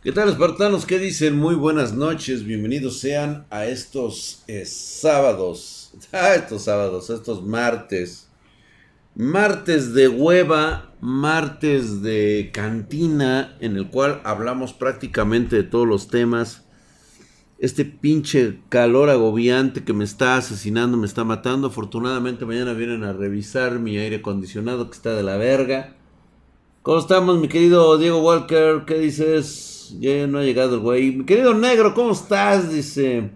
¿Qué tal, espartanos? ¿Qué dicen? Muy buenas noches, bienvenidos sean a estos eh, sábados, a estos sábados, a estos martes. Martes de hueva, martes de cantina, en el cual hablamos prácticamente de todos los temas. Este pinche calor agobiante que me está asesinando, me está matando. Afortunadamente mañana vienen a revisar mi aire acondicionado que está de la verga. ¿Cómo estamos, mi querido Diego Walker? ¿Qué dices? Ya no ha llegado el güey. Mi querido negro, ¿cómo estás? Dice.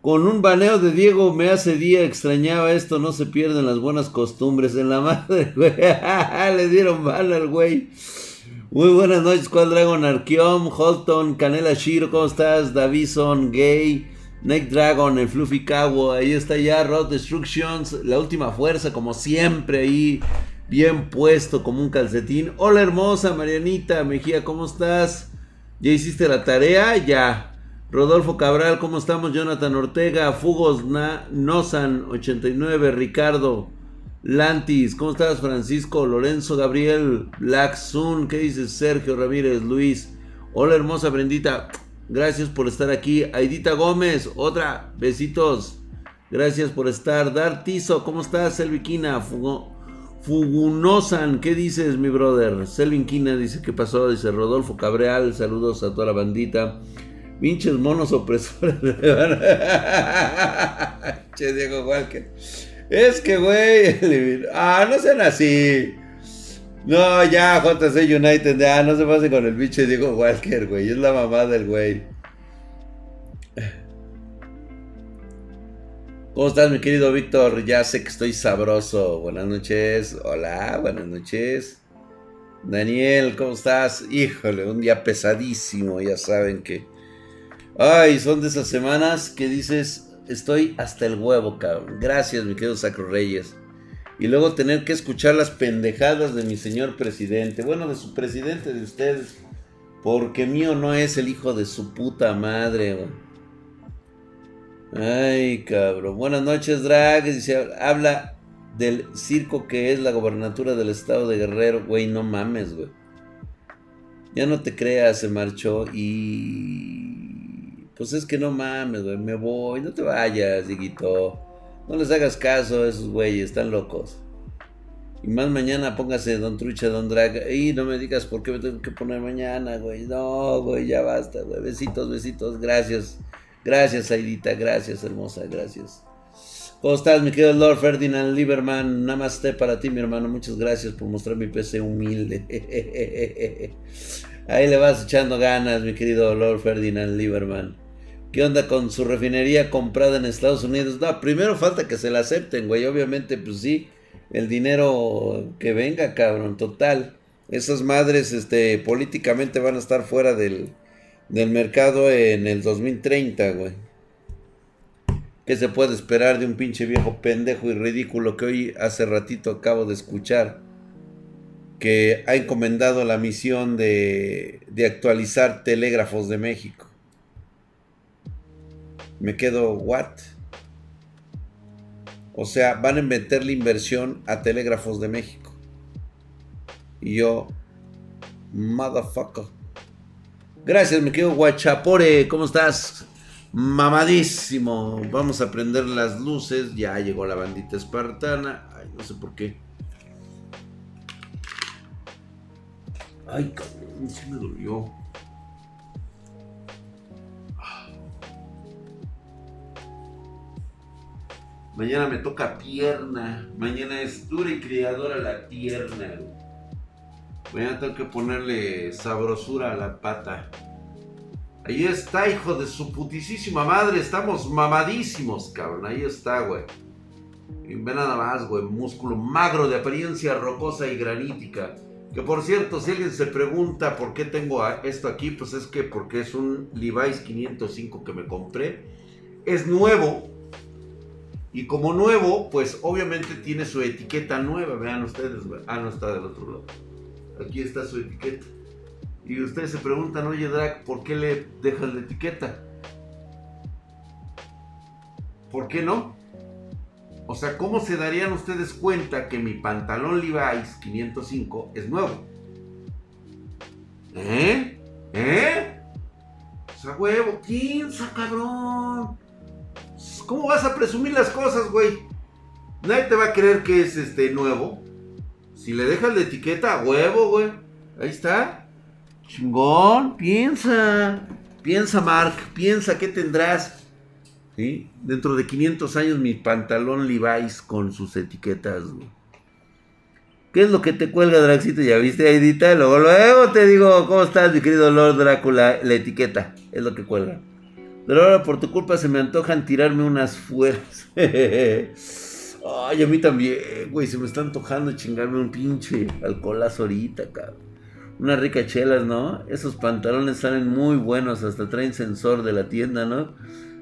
Con un baneo de Diego me hace día, extrañaba esto, no se pierden las buenas costumbres. En la madre, güey. Le dieron mal al güey. Muy buenas noches, Cual Dragon Arqueom, Holton, Canela Shiro, ¿cómo estás? Davison, Gay, Night Dragon, el Fluffy Kawo, ahí está ya, Rod Destructions, la última fuerza, como siempre, ahí, bien puesto como un calcetín. Hola hermosa, Marianita Mejía, ¿cómo estás? ¿Ya hiciste la tarea? Ya. Rodolfo Cabral, ¿cómo estamos? Jonathan Ortega, Fugos Na, Nosan 89, Ricardo Lantis, ¿cómo estás? Francisco, Lorenzo, Gabriel, Black Sun, ¿qué dices? Sergio Ramírez, Luis. Hola hermosa Brendita, gracias por estar aquí. Aidita Gómez, otra, besitos. Gracias por estar. Dartizo, ¿cómo estás? Selviquina, Fugo, Fugunosan, ¿qué dices, mi brother? Selvin Quina dice, ¿qué pasó? Dice Rodolfo Cabreal, saludos a toda la bandita. Pinches monos opresores. che, Diego Walker. Es que, güey. Ah, no sean así. No, ya, JC United. Ah, no se pase con el bicho Diego Walker, güey. Es la mamá del güey. ¿Cómo estás, mi querido Víctor? Ya sé que estoy sabroso. Buenas noches. Hola, buenas noches. Daniel, ¿cómo estás? Híjole, un día pesadísimo, ya saben que... Ay, son de esas semanas que dices, estoy hasta el huevo, cabrón. Gracias, mi querido Sacro Reyes. Y luego tener que escuchar las pendejadas de mi señor presidente. Bueno, de su presidente, de ustedes. Porque mío no es el hijo de su puta madre, güey. Ay, cabrón. Buenas noches, Drag. Dice, habla del circo que es la gobernatura del estado de Guerrero. Güey, no mames, güey. Ya no te creas, se marchó y... Pues es que no mames, güey. Me voy. No te vayas, Diguito. No les hagas caso a esos güeyes, están locos. Y más mañana póngase Don Trucha, Don Drag. Y no me digas por qué me tengo que poner mañana, güey. No, güey, ya basta, güey. Besitos, besitos, gracias. Gracias, Aidita, gracias, hermosa, gracias. ¿Cómo estás, mi querido Lord Ferdinand Lieberman? Namaste para ti, mi hermano. Muchas gracias por mostrar mi PC humilde. Ahí le vas echando ganas, mi querido Lord Ferdinand Lieberman. ¿Qué onda con su refinería comprada en Estados Unidos? No, primero falta que se la acepten, güey. Obviamente, pues sí, el dinero que venga, cabrón, total. Esas madres, este, políticamente van a estar fuera del, del mercado en el 2030, güey. ¿Qué se puede esperar de un pinche viejo pendejo y ridículo que hoy hace ratito acabo de escuchar? Que ha encomendado la misión de, de actualizar telégrafos de México. Me quedo, ¿what? O sea, van a meter inversión a telégrafos de México. Y yo, motherfucker. Gracias, mi querido Guachapore. ¿Cómo estás? Mamadísimo. Vamos a prender las luces. Ya llegó la bandita espartana. Ay, no sé por qué. Ay, cabrón, sí me dolió. Mañana me toca pierna. Mañana es dura y criadora la pierna. Voy a tener que ponerle sabrosura a la pata. Ahí está, hijo de su putísima madre. Estamos mamadísimos, cabrón. Ahí está, güey. Y ve nada más, güey. Músculo magro de apariencia rocosa y granítica. Que por cierto, si alguien se pregunta por qué tengo esto aquí, pues es que porque es un Levi's 505 que me compré. Es nuevo. Y como nuevo, pues obviamente tiene su etiqueta nueva. Vean ustedes, güey. Ah, no está del otro lado. Aquí está su etiqueta. Y ustedes se preguntan, oye Drac, ¿por qué le dejas la etiqueta? ¿Por qué no? O sea, ¿cómo se darían ustedes cuenta que mi pantalón Levi's 505 es nuevo? ¿Eh? ¿Eh? Pues a huevo, piensa, cabrón. ¿Cómo vas a presumir las cosas, güey? Nadie te va a creer que es este nuevo. Si le dejas la etiqueta a huevo, güey. Ahí está. Chingón, piensa. Piensa, Mark, piensa qué tendrás. ¿Sí? Dentro de 500 años mi pantalón Levi's con sus etiquetas, güey. ¿Qué es lo que te cuelga, Draxito? ¿Ya viste, Aidita? Luego, luego te digo, ¿cómo estás, mi querido Lord Drácula? La etiqueta es lo que cuelga. Pero por tu culpa se me antojan tirarme unas fuerzas. Ay, a mí también, güey. Se me está antojando chingarme un pinche alcoholazo ahorita, cabrón. Unas ricas chelas, ¿no? Esos pantalones salen muy buenos. Hasta traen sensor de la tienda, ¿no?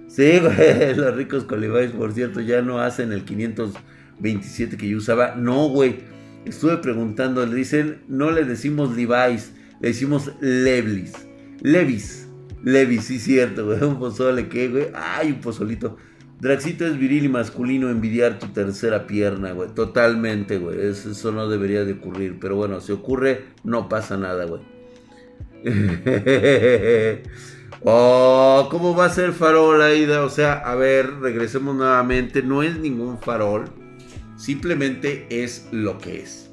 Sí, güey. Los ricos colibáis, por cierto, ya no hacen el 527 que yo usaba. No, güey. Estuve preguntando. Le dicen, no le decimos Levi's. Le decimos Levis. Levis. Levis, sí, cierto, güey. Un pozole, ¿qué, güey? Ay, un pozolito. Draxito es viril y masculino envidiar tu tercera pierna, güey. Totalmente, güey. Eso, no debería de ocurrir. Pero bueno, si ocurre, no pasa nada, güey. oh, ¿cómo va a ser farol, Aida? O sea, a ver, regresemos nuevamente. No es ningún farol. Simplemente es lo que es.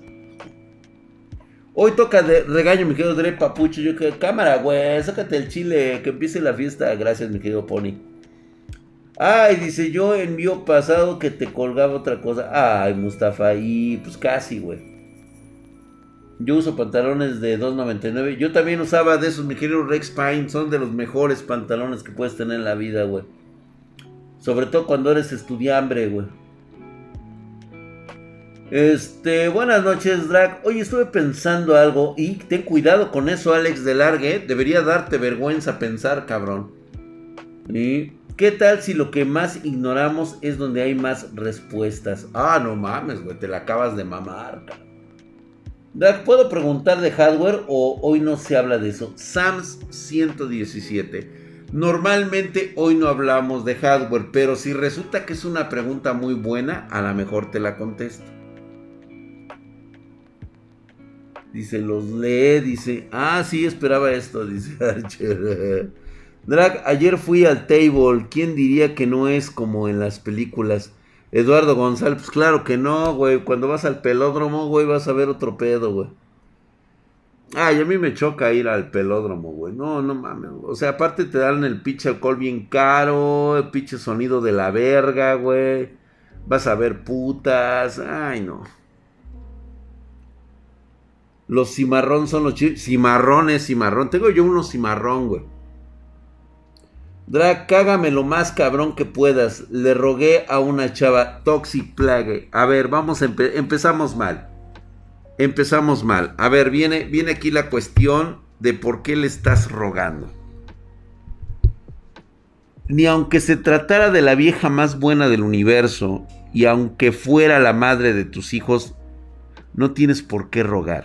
Hoy toca de regaño, mi querido Dre Papucho. Yo que cámara, güey. Sácate el chile. Que empiece la fiesta. Gracias, mi querido Pony. Ay, dice yo en mi pasado que te colgaba otra cosa. Ay, Mustafa, y pues casi, güey. Yo uso pantalones de 2.99. Yo también usaba de esos, mi querido Rex Pine. Son de los mejores pantalones que puedes tener en la vida, güey. Sobre todo cuando eres estudiambre, güey. Este, buenas noches, Drag. Oye, estuve pensando algo y ten cuidado con eso, Alex de Largue. Debería darte vergüenza pensar, cabrón. Y ¿Qué tal si lo que más ignoramos es donde hay más respuestas? Ah, no mames, güey, te la acabas de mamar. ¿Puedo preguntar de hardware o hoy no se habla de eso? SAMS 117. Normalmente hoy no hablamos de hardware, pero si resulta que es una pregunta muy buena, a lo mejor te la contesto. Dice, los lee, dice, ah, sí, esperaba esto, dice Archer. Drag, ayer fui al table. ¿Quién diría que no es como en las películas? Eduardo González, pues claro que no, güey. Cuando vas al pelódromo, güey, vas a ver otro pedo, güey. Ay, a mí me choca ir al pelódromo, güey. No, no mames. O sea, aparte te dan el pinche alcohol bien caro, el pinche sonido de la verga, güey. Vas a ver putas. Ay, no. Los cimarrón son los. Cimarrón cimarrón. Tengo yo unos cimarrón, güey. Drag, cágame lo más cabrón que puedas. Le rogué a una chava Toxic Plague. A ver, vamos a empezamos mal. Empezamos mal. A ver, viene, viene aquí la cuestión de por qué le estás rogando. Ni aunque se tratara de la vieja más buena del universo, y aunque fuera la madre de tus hijos, no tienes por qué rogar.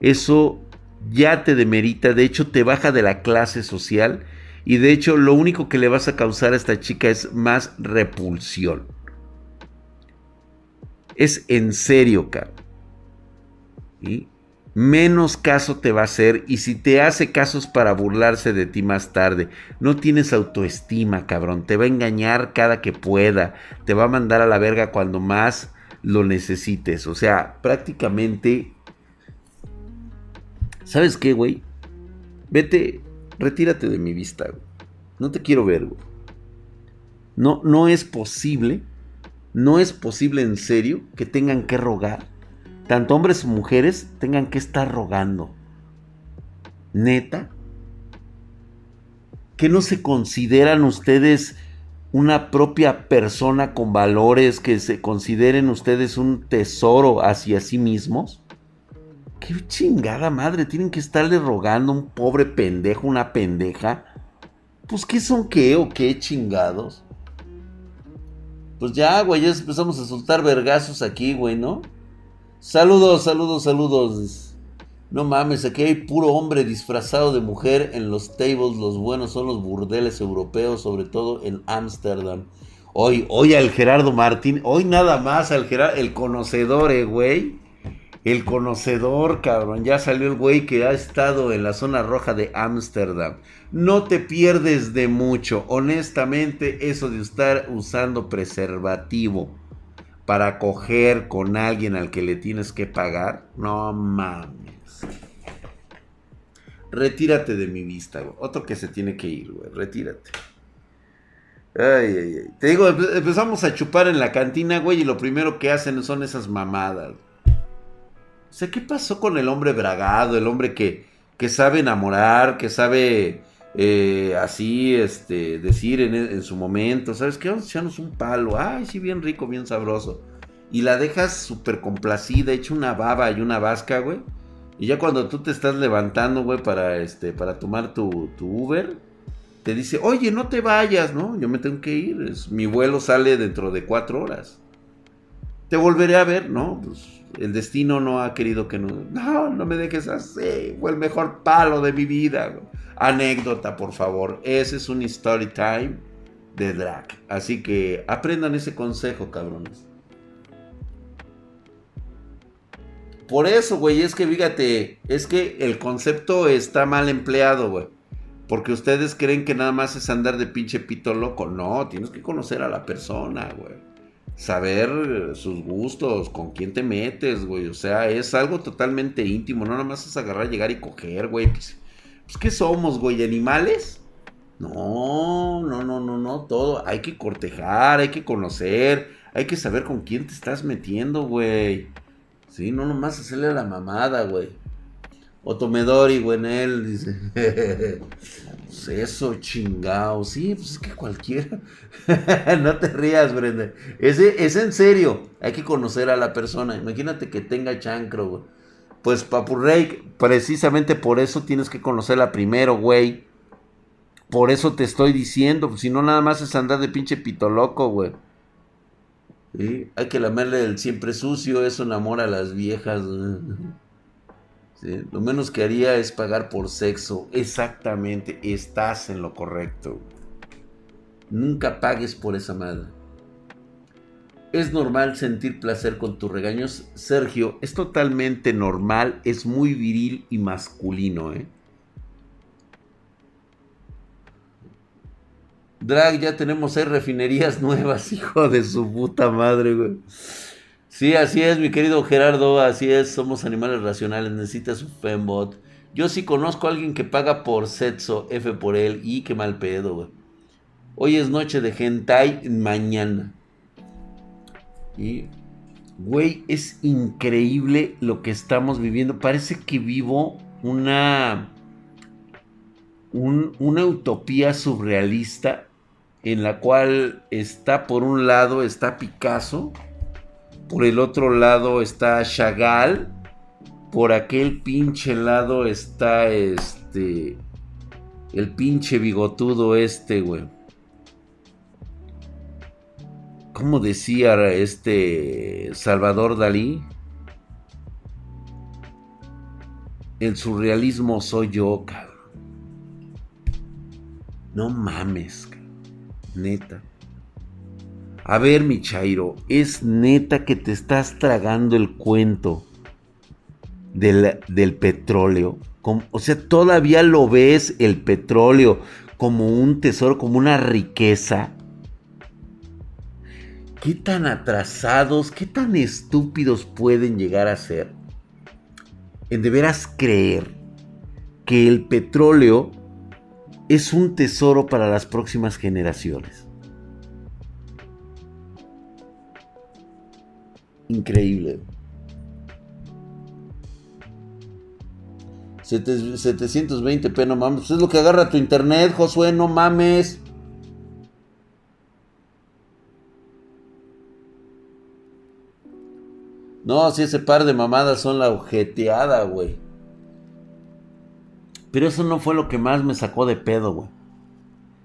Eso ya te demerita, de hecho te baja de la clase social y de hecho, lo único que le vas a causar a esta chica es más repulsión. Es en serio, cabrón. ¿Y? Menos caso te va a hacer. Y si te hace casos para burlarse de ti más tarde, no tienes autoestima, cabrón. Te va a engañar cada que pueda. Te va a mandar a la verga cuando más lo necesites. O sea, prácticamente. ¿Sabes qué, güey? Vete, retírate de mi vista, No te quiero ver, No, no es posible, no es posible en serio que tengan que rogar. Tanto hombres como mujeres tengan que estar rogando. Neta. Que no se consideran ustedes una propia persona con valores, que se consideren ustedes un tesoro hacia sí mismos. ¿Qué chingada madre? Tienen que estarle rogando a un pobre pendejo, una pendeja. Pues, ¿qué son qué o qué chingados? Pues ya, güey, ya empezamos a soltar vergazos aquí, güey, ¿no? Saludos, saludos, saludos. No mames, aquí hay puro hombre disfrazado de mujer en los tables. Los buenos son los burdeles europeos, sobre todo en Ámsterdam. Hoy, hoy al Gerardo Martín, hoy nada más al Gerardo, el conocedor, eh, güey El conocedor, cabrón. Ya salió el güey que ha estado en la zona roja de Ámsterdam. No te pierdes de mucho. Honestamente, eso de estar usando preservativo para coger con alguien al que le tienes que pagar. No mames. Retírate de mi vista, güey. Otro que se tiene que ir, güey. Retírate. Ay, ay, ay. Te digo, empezamos a chupar en la cantina, güey, y lo primero que hacen son esas mamadas. Sea, ¿qué pasó con el hombre bragado? El hombre que, que sabe enamorar, que sabe eh, así, este, decir en, su momento, ¿sabes qué? Vamos a un palo. Ay, sí, bien rico, bien sabroso. Y la dejas súper complacida, hecha una baba y una vasca, güey. Y ya cuando tú te estás levantando, güey, para, este, para tomar tu, tu Uber, te dice, oye, no te vayas, ¿no? Yo me tengo que ir. mi vuelo sale dentro de cuatro horas. Te volveré a ver, ¿no? Pues el destino no ha querido que no. No, no me dejes así. Fue el mejor palo de mi vida. Anécdota, por favor. Ese es un story time de drag. Así que aprendan ese consejo, cabrones. Por eso, güey, es que fíjate, es que el concepto está mal empleado, güey. Porque ustedes creen que nada más es andar de pinche pito loco. No, tienes que conocer a la persona, güey. Saber sus gustos, con quién te metes, güey. O sea, es algo totalmente íntimo. No nada más es agarrar, llegar y coger, güey. Pues, pues ¿qué somos, güey? ¿Animales? No, no, no, no, no. Todo. Hay que cortejar, hay que conocer. Hay que saber con quién te estás metiendo, güey. Sí, no nomás hacerle la mamada, güey. Otomedori, güey, en él, dice. eso, chingao. Sí, pues es que cualquiera. no te rías, Brenda. Es, es en serio. Hay que conocer a la persona. Imagínate que tenga chancro, güey. Pues Papurrey, precisamente por eso tienes que conocerla primero, güey. Por eso te estoy diciendo. Pues si no, nada más es andar de pinche pito loco, güey. Hay que lamerle el siempre sucio, eso enamora a las viejas. Lo menos que haría es pagar por sexo. Exactamente, estás en lo correcto. Nunca pagues por esa madre. Es normal sentir placer con tus regaños. Sergio, es totalmente normal, es muy viril y masculino, ¿eh? Drag, ya tenemos seis refinerías nuevas, hijo de su puta madre, güey. Sí, así es, mi querido Gerardo, así es, somos animales racionales, necesitas un fembot. Yo sí conozco a alguien que paga por sexo, F por él, y qué mal pedo, güey. Hoy es noche de hentai, mañana. Y, güey, es increíble lo que estamos viviendo. Parece que vivo una una utopía surrealista en la cual está por un lado está Picasso, por el otro lado está Chagall, por aquel pinche lado está este el pinche bigotudo este, güey. ¿Cómo decía este Salvador Dalí? El surrealismo soy yo, cabrón. No mames, neta. A ver, mi Chairo, es neta que te estás tragando el cuento del, del petróleo. o sea, todavía lo ves el petróleo como un tesoro, como una riqueza. ¿Qué tan atrasados, qué tan estúpidos pueden llegar a ser? En de veras creer que el petróleo es un tesoro para las próximas generaciones. Increíble. 720p, no mames. Pues es lo que agarra tu internet, Josué, no mames. No, si ese par de mamadas son la ojeteada, güey. Pero eso no fue lo que más me sacó de pedo, güey.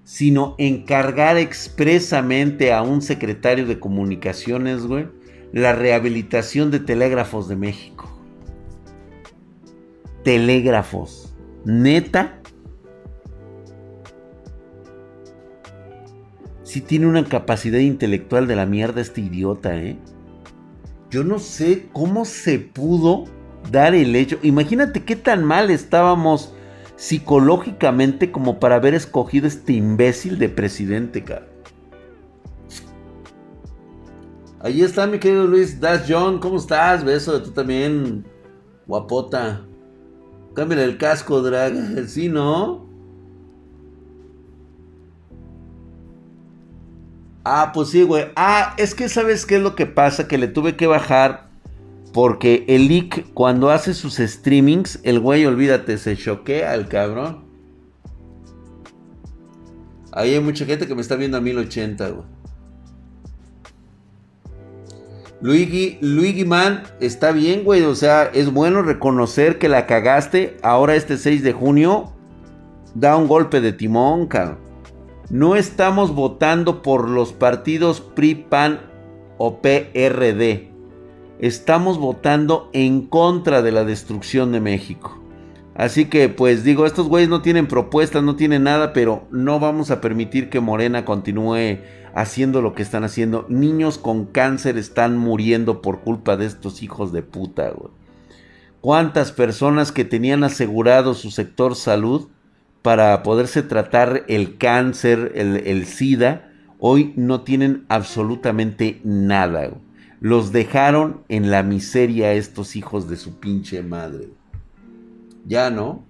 Sino encargar expresamente a un secretario de comunicaciones, güey, la rehabilitación de telégrafos de México. Telégrafos. Neta. Si tiene una capacidad intelectual de la mierda este idiota, ¿eh? Yo no sé cómo se pudo dar el hecho. Imagínate qué tan mal estábamos psicológicamente como para haber escogido este imbécil de presidente, cara. Ahí está mi querido Luis Das John, ¿cómo estás? Beso de tú también, guapota. Cámbiale el casco, drag. Sí, ¿no? Ah, pues sí, güey. Ah, es que sabes qué es lo que pasa, que le tuve que bajar porque el leak cuando hace sus streamings, el güey, olvídate, se choquea al cabrón. Ahí hay mucha gente que me está viendo a 1080, güey. Luigi, Luigi Man, está bien, güey. O sea, es bueno reconocer que la cagaste. Ahora este 6 de junio, da un golpe de timón, cabrón. No estamos votando por los partidos PRI, PAN o PRD. Estamos votando en contra de la destrucción de México. Así que pues digo, estos güeyes no tienen propuestas, no tienen nada, pero no vamos a permitir que Morena continúe haciendo lo que están haciendo. Niños con cáncer están muriendo por culpa de estos hijos de puta, güey. ¿Cuántas personas que tenían asegurado su sector salud para poderse tratar el cáncer, el, SIDA, hoy no tienen absolutamente nada. Los dejaron en la miseria estos hijos de su pinche madre. Ya no.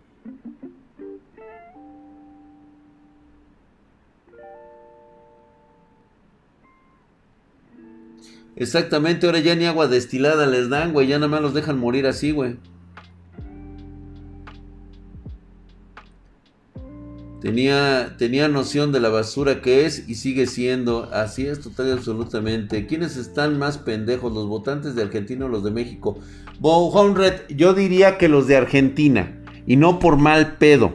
Exactamente, ahora ya ni agua destilada les dan, güey. Ya nada más los dejan morir así, güey. Tenía, tenía noción de la basura que es y sigue siendo. Así es, total y absolutamente. ¿Quiénes están más pendejos? ¿Los votantes de Argentina o los de México? Honred, yo diría que los de Argentina. Y no por mal pedo.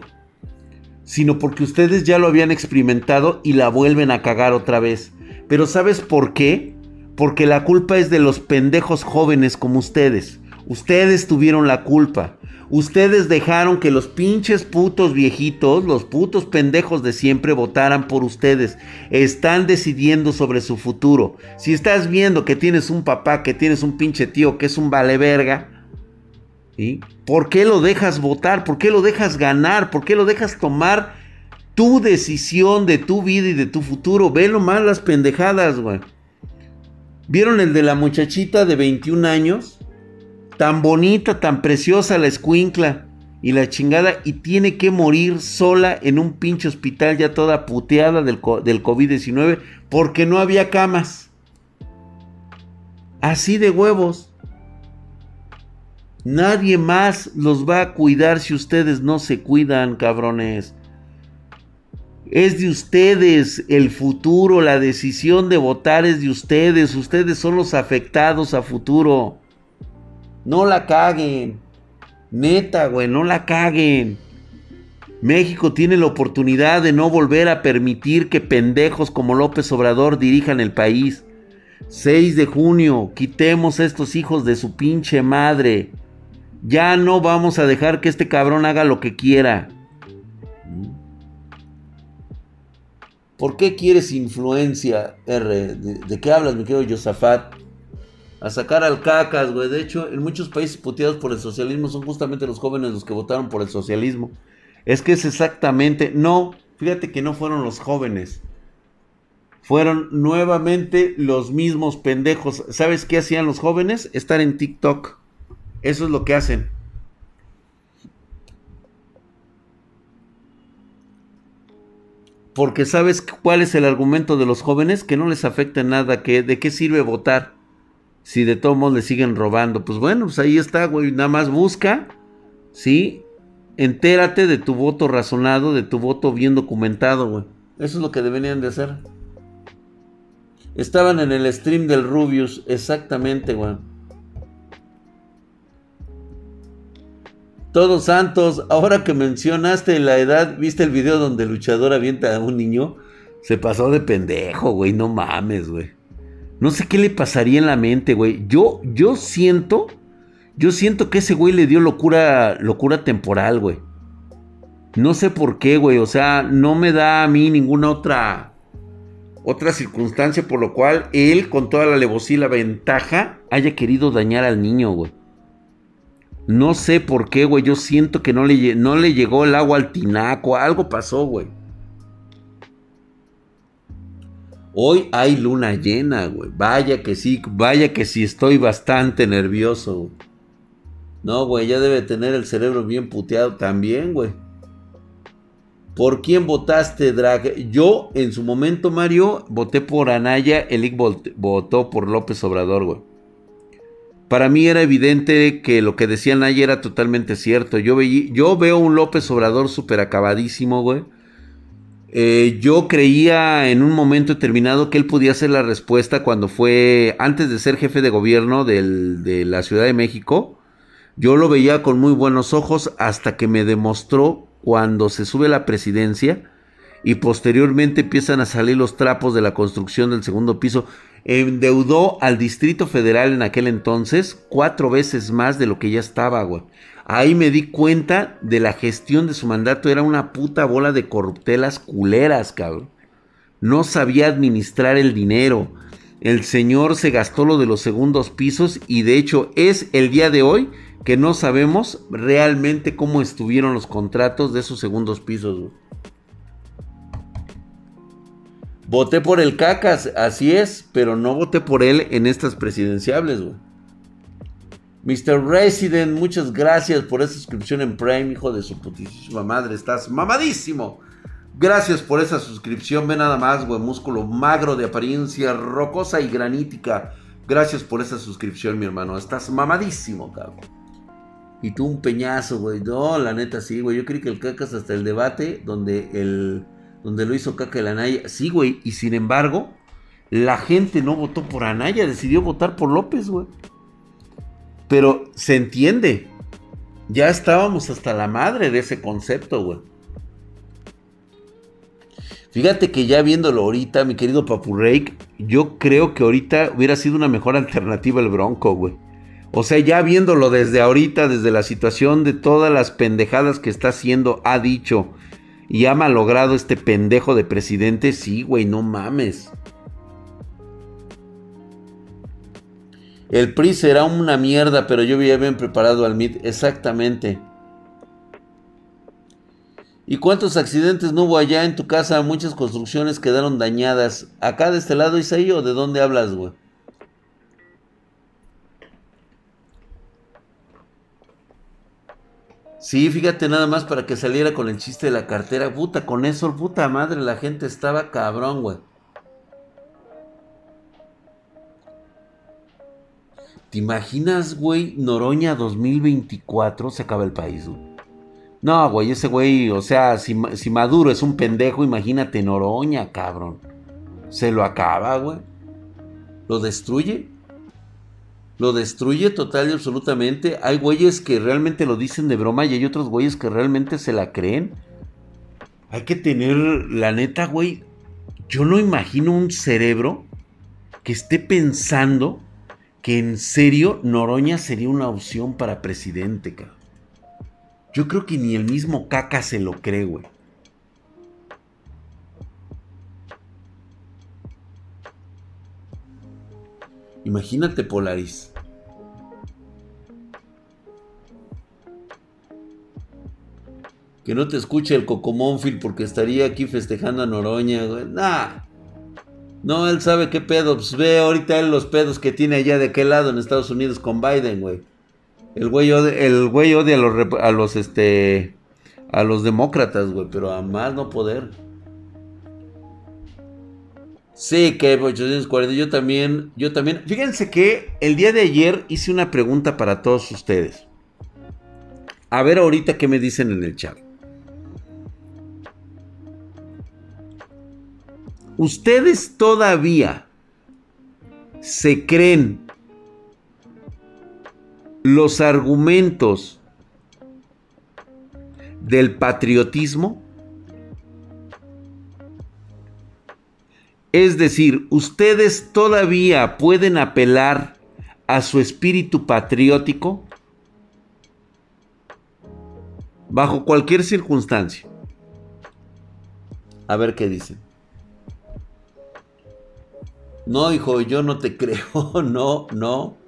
Sino porque ustedes ya lo habían experimentado y la vuelven a cagar otra vez. Pero ¿sabes por qué? Porque la culpa es de los pendejos jóvenes como ustedes. Ustedes tuvieron la culpa. Ustedes dejaron que los pinches putos viejitos, los putos pendejos de siempre votaran por ustedes. Están decidiendo sobre su futuro. Si estás viendo que tienes un papá, que tienes un pinche tío que es un vale verga, ¿por qué lo dejas votar? ¿Por qué lo dejas ganar? ¿Por qué lo dejas tomar tu decisión de tu vida y de tu futuro? Ve lo más las pendejadas, güey. ¿Vieron el de la muchachita de 21 años? Tan bonita, tan preciosa la escuincla y la chingada y tiene que morir sola en un pinche hospital ya toda puteada del, del COVID-19 porque no había camas. Así de huevos. Nadie más los va a cuidar si ustedes no se cuidan, cabrones. Es de ustedes el futuro, la decisión de votar es de ustedes. Ustedes son los afectados a futuro. No la caguen. Neta, güey, no la caguen. México tiene la oportunidad de no volver a permitir que pendejos como López Obrador dirijan el país. 6 de junio, quitemos a estos hijos de su pinche madre. Ya no vamos a dejar que este cabrón haga lo que quiera. ¿Por qué quieres influencia, R? ¿De, qué hablas, mi querido Yosafat? a sacar al cacas, güey. De hecho, en muchos países puteados por el socialismo son justamente los jóvenes los que votaron por el socialismo. Es que es exactamente, no, fíjate que no fueron los jóvenes. Fueron nuevamente los mismos pendejos. ¿Sabes qué hacían los jóvenes? Estar en TikTok. Eso es lo que hacen. Porque sabes cuál es el argumento de los jóvenes que no les afecta nada, que de qué sirve votar si de todos modos le siguen robando. Pues bueno, pues ahí está, güey. Nada más busca, ¿sí? Entérate de tu voto razonado, de tu voto bien documentado, güey. Eso es lo que deberían de hacer. Estaban en el stream del Rubius, exactamente, güey. Todos santos, ahora que mencionaste la edad, ¿viste el video donde el luchador avienta a un niño? Se pasó de pendejo, güey, no mames, güey. No sé qué le pasaría en la mente, güey. Yo, yo siento, yo siento que ese güey le dio locura, locura temporal, güey. No sé por qué, güey. O sea, no me da a mí ninguna otra, otra circunstancia por lo cual él, con toda la alevosía y la ventaja, haya querido dañar al niño, güey. No sé por qué, güey. Yo siento que no le, no le llegó el agua al tinaco. Algo pasó, güey. Hoy hay luna llena, güey. Vaya que sí, vaya que sí estoy bastante nervioso. Güey. No, güey, ya debe tener el cerebro bien puteado también, güey. ¿Por quién votaste, Drag? Yo, en su momento, Mario, voté por Anaya, Elic votó por López Obrador, güey. Para mí era evidente que lo que decía Anaya era totalmente cierto. Yo, yo veo un López Obrador súper acabadísimo, güey. Eh, yo creía en un momento determinado que él podía ser la respuesta cuando fue, antes de ser jefe de gobierno de la Ciudad de México. Yo lo veía con muy buenos ojos hasta que me demostró cuando se sube a la presidencia y posteriormente empiezan a salir los trapos de la construcción del segundo piso, endeudó al Distrito Federal en aquel entonces cuatro veces más de lo que ya estaba, güey. Ahí me di cuenta de la gestión de su mandato, era una puta bola de corruptelas culeras, cabrón. No sabía administrar el dinero. El señor se gastó lo de los segundos pisos y de hecho es el día de hoy que no sabemos realmente cómo estuvieron los contratos de esos segundos pisos. Voté por el Cacas, así es, pero no voté por él en estas presidenciables, güey. Mr. Resident, muchas gracias por esa suscripción en Prime, hijo de su putísima madre. Estás mamadísimo. Gracias por esa suscripción. Ve nada más, güey. Músculo magro de apariencia rocosa y granítica. Gracias por esa suscripción, mi hermano. Estás mamadísimo, cabrón. Y tú un peñazo, güey. No, la neta sí, güey. Yo creí que el Cacas hasta el debate donde el donde lo hizo Caca el Anaya. Sí, güey. Y sin embargo, la gente no votó por Anaya, decidió votar por López, güey. Pero se entiende. Ya estábamos hasta la madre de ese concepto, güey. Fíjate que ya viéndolo ahorita, mi querido Papu yo creo que ahorita hubiera sido una mejor alternativa el Bronco, güey. O sea, ya viéndolo desde ahorita, desde la situación de todas las pendejadas que está haciendo, ha dicho y ha malogrado este pendejo de presidente, sí, güey, no mames. El PRI será una mierda, pero yo había bien preparado al MIT, exactamente. ¿Y cuántos accidentes no hubo allá en tu casa? Muchas construcciones quedaron dañadas. ¿Acá de este lado, Isaí, o de dónde hablas, güey? Sí, fíjate nada más para que saliera con el chiste de la cartera. Puta, con eso, puta madre, la gente estaba cabrón, güey. ¿Te imaginas, güey? Noroña 2024 se acaba el país, güey. No, güey, ese güey, o sea, si, si Maduro es un pendejo, imagínate Noroña, cabrón. Se lo acaba, güey. Lo destruye lo destruye total y absolutamente. Hay güeyes que realmente lo dicen de broma y hay otros güeyes que realmente se la creen. Hay que tener, la neta, güey. Yo no imagino un cerebro que esté pensando que en serio Noroña sería una opción para presidente, cabrón. Yo creo que ni el mismo caca se lo cree, güey. Imagínate Polaris. Que no te escuche el Cocomónfil porque estaría aquí festejando a Noroña, güey. Nah. No, él sabe qué pedo. Pues ve ahorita él los pedos que tiene allá de qué lado en Estados Unidos con Biden, güey. El güey odia, el güey odia a los, a los, este, a los demócratas, güey, pero a más no poder. Sí, que 840. Yo también, yo también. Fíjense que el día de ayer hice una pregunta para todos ustedes. A ver ahorita qué me dicen en el chat. ¿Ustedes todavía se creen los argumentos del patriotismo? Es decir, ustedes todavía pueden apelar a su espíritu patriótico bajo cualquier circunstancia. A ver qué dicen. No, hijo, yo no te creo. No, no.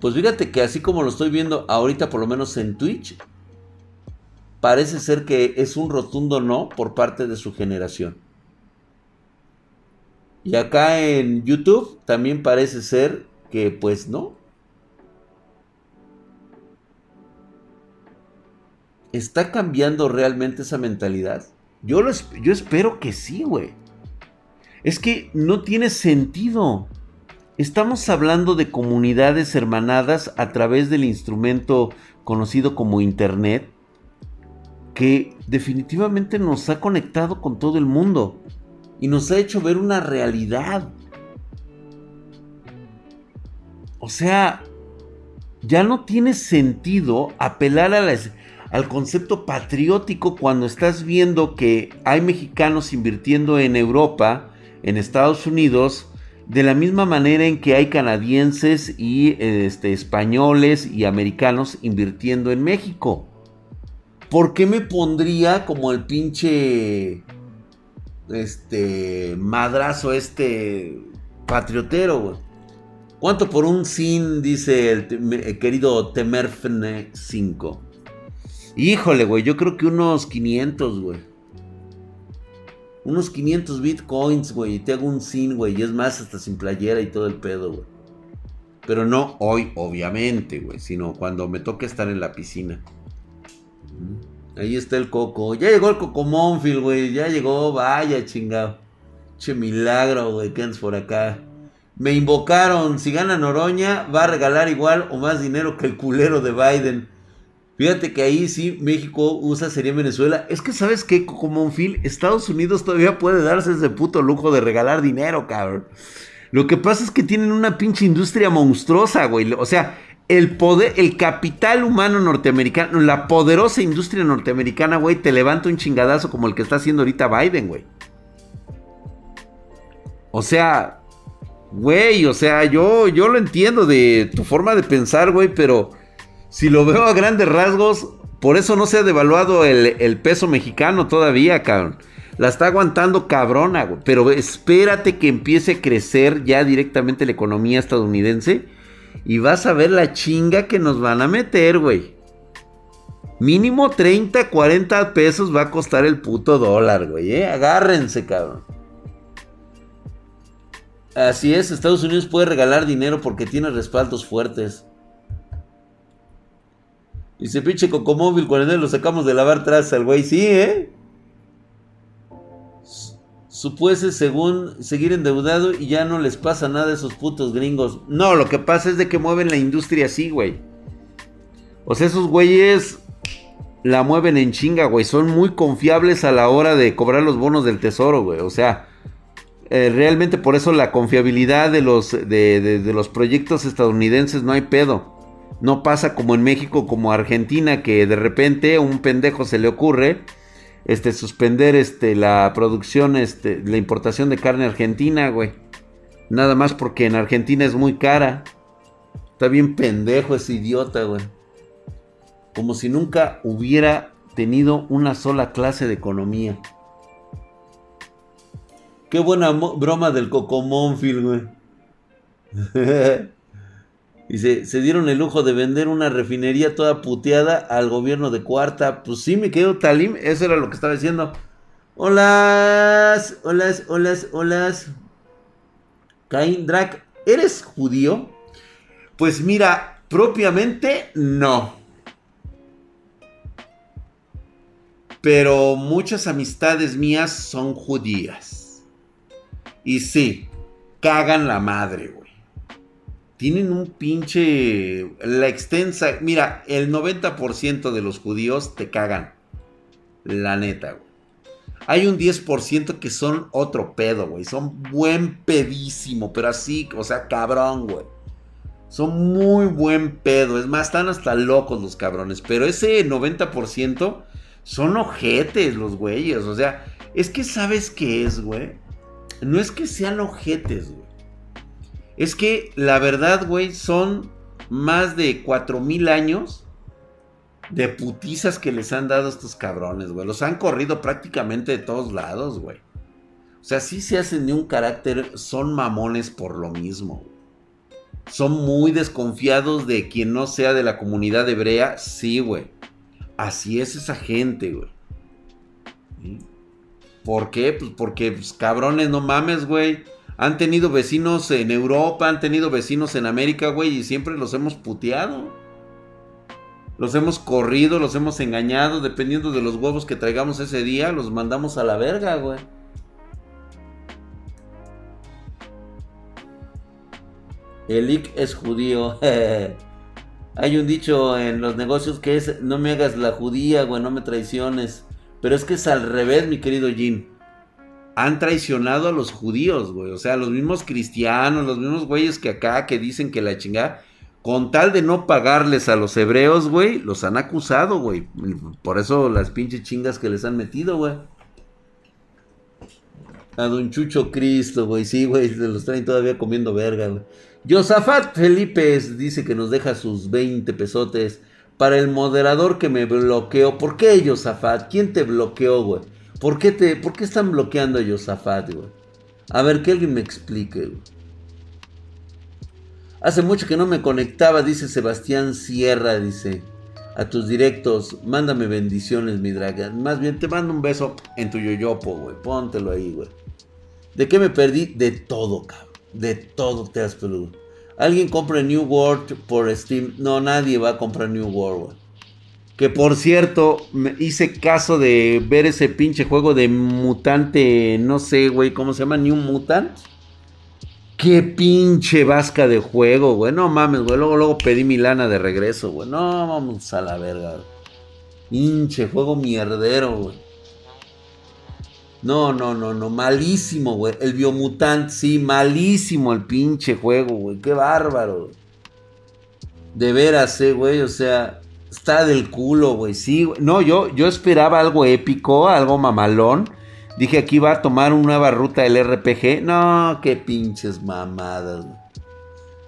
Pues fíjate que así como lo estoy viendo ahorita, por lo menos en Twitch, parece ser que es un rotundo no por parte de su generación. Y acá en YouTube también parece ser que pues no. ¿Está cambiando realmente esa mentalidad? Yo, lo, yo espero que sí, güey. Es que no tiene sentido. Estamos hablando de comunidades hermanadas a través del instrumento conocido como Internet, que definitivamente nos ha conectado con todo el mundo y nos ha hecho ver una realidad. O sea, ya no tiene sentido apelar al concepto patriótico cuando estás viendo que hay mexicanos invirtiendo en Europa, en Estados Unidos, de la misma manera en que hay canadienses y este, españoles y americanos invirtiendo en México. ¿Por qué me pondría como el pinche este madrazo este patriotero, ¿Cuánto por un sin? Dice el, querido Temerfne 5. Híjole, güey, yo creo que unos 500, güey. Unos 500 bitcoins, güey. Y te hago un sin, güey. Y es más, hasta sin playera y todo el pedo, güey. Pero no hoy, obviamente, güey. Sino cuando me toque estar en la piscina. Ahí está el coco. Ya llegó el coco Monfield, güey. Ya llegó, vaya chingado. Che milagro, güey. Que por acá. Me invocaron. Si gana Noroña, va a regalar igual o más dinero que el culero de Biden. Fíjate que ahí sí México usa sería Venezuela. Es que sabes qué, como un fil, Estados Unidos todavía puede darse ese puto lujo de regalar dinero, cabrón. Lo que pasa es que tienen una pinche industria monstruosa, güey. O sea, el poder, el capital humano norteamericano, la poderosa industria norteamericana, güey, te levanta un chingadazo como el que está haciendo ahorita Biden, güey. O sea, güey, o sea, yo, yo lo entiendo de tu forma de pensar, güey, pero si lo veo a grandes rasgos, por eso no se ha devaluado el, peso mexicano todavía, cabrón. La está aguantando cabrona, güey. Pero espérate que empiece a crecer ya directamente la economía estadounidense. Y vas a ver la chinga que nos van a meter, güey. Mínimo 30, 40 pesos va a costar el puto dólar, güey. ¿eh? Agárrense, cabrón. Así es, Estados Unidos puede regalar dinero porque tiene respaldos fuertes. Dice, pinche cocomóvil, cuando lo sacamos de lavar traza al güey. Sí, ¿eh? Supuese según seguir endeudado y ya no les pasa nada a esos putos gringos. No, lo que pasa es de que mueven la industria así, güey. O sea, esos güeyes la mueven en chinga, güey. Son muy confiables a la hora de cobrar los bonos del tesoro, güey. O sea, eh, realmente por eso la confiabilidad de los, de los proyectos estadounidenses no hay pedo. No pasa como en México, como Argentina, que de repente un pendejo se le ocurre este, suspender este, la producción, este, la importación de carne argentina, güey. Nada más porque en Argentina es muy cara. Está bien pendejo ese idiota, güey. Como si nunca hubiera tenido una sola clase de economía. Qué buena broma del Cocomónfil, güey. Dice, se dieron el lujo de vender una refinería toda puteada al gobierno de Cuarta. Pues sí, me quedo Talim, eso era lo que estaba diciendo. Hola, hola, hola, hola. Cain Drac, ¿eres judío? Pues mira, propiamente no. Pero muchas amistades mías son judías. Y sí, cagan la madre, güey tienen un pinche... La extensa... Mira, el 90% de los judíos te cagan. La neta, güey. Hay un 10% que son otro pedo, güey. Son buen pedísimo, pero así, o sea, cabrón, güey. Son muy buen pedo. Es más, están hasta locos los cabrones. Pero ese 90% son ojetes los güeyes. O sea, es que sabes qué es, güey. No es que sean ojetes, güey. Es que la verdad, güey, son más de 4000 años de putizas que les han dado estos cabrones, güey. Los han corrido prácticamente de todos lados, güey. O sea, sí se hacen de un carácter, son mamones por lo mismo. Son muy desconfiados de quien no sea de la comunidad hebrea. Sí, güey. Así es esa gente, güey. ¿Por qué? Pues porque, pues, cabrones, no mames, güey. Han tenido vecinos en Europa, han tenido vecinos en América, güey, y siempre los hemos puteado. Los hemos corrido, los hemos engañado, dependiendo de los huevos que traigamos ese día, los mandamos a la verga, güey. El es judío. Hay un dicho en los negocios que es, no me hagas la judía, güey, no me traiciones. Pero es que es al revés, mi querido Jim. Han traicionado a los judíos, güey. O sea, los mismos cristianos, los mismos güeyes que acá que dicen que la chingada. Con tal de no pagarles a los hebreos, güey, los han acusado, güey. Por eso las pinches chingas que les han metido, güey. A Don Chucho Cristo, güey. Sí, güey, se los traen todavía comiendo verga, güey. Josafat Felipe dice que nos deja sus 20 pesotes para el moderador que me bloqueó. ¿Por qué, Josafat? ¿Quién te bloqueó, güey? ¿Por qué, te, ¿Por qué están bloqueando a Josafat, güey? A ver, que alguien me explique, güey. Hace mucho que no me conectaba, dice Sebastián Sierra, dice. A tus directos, mándame bendiciones, mi draga. Más bien, te mando un beso en tu yoyopo, güey. Póntelo ahí, güey. ¿De qué me perdí? De todo, cabrón. De todo te has perdido. ¿Alguien compra New World por Steam? No, nadie va a comprar New World, güey. Que por cierto, me hice caso de ver ese pinche juego de mutante, no sé, güey, ¿cómo se llama? New Mutant. Qué pinche vasca de juego, güey. No mames, güey. Luego, luego pedí mi lana de regreso, güey. No, vamos a la verga. Pinche juego mierdero, güey. No, no, no, no, malísimo, güey. El Biomutant, sí, malísimo el pinche juego, güey. Qué bárbaro. De veras, eh, güey. O sea, está del culo, güey. Sí, güey. No, yo, yo esperaba algo épico, algo mamalón. Dije, aquí va a tomar una nueva ruta del RPG. No, qué pinches mamadas.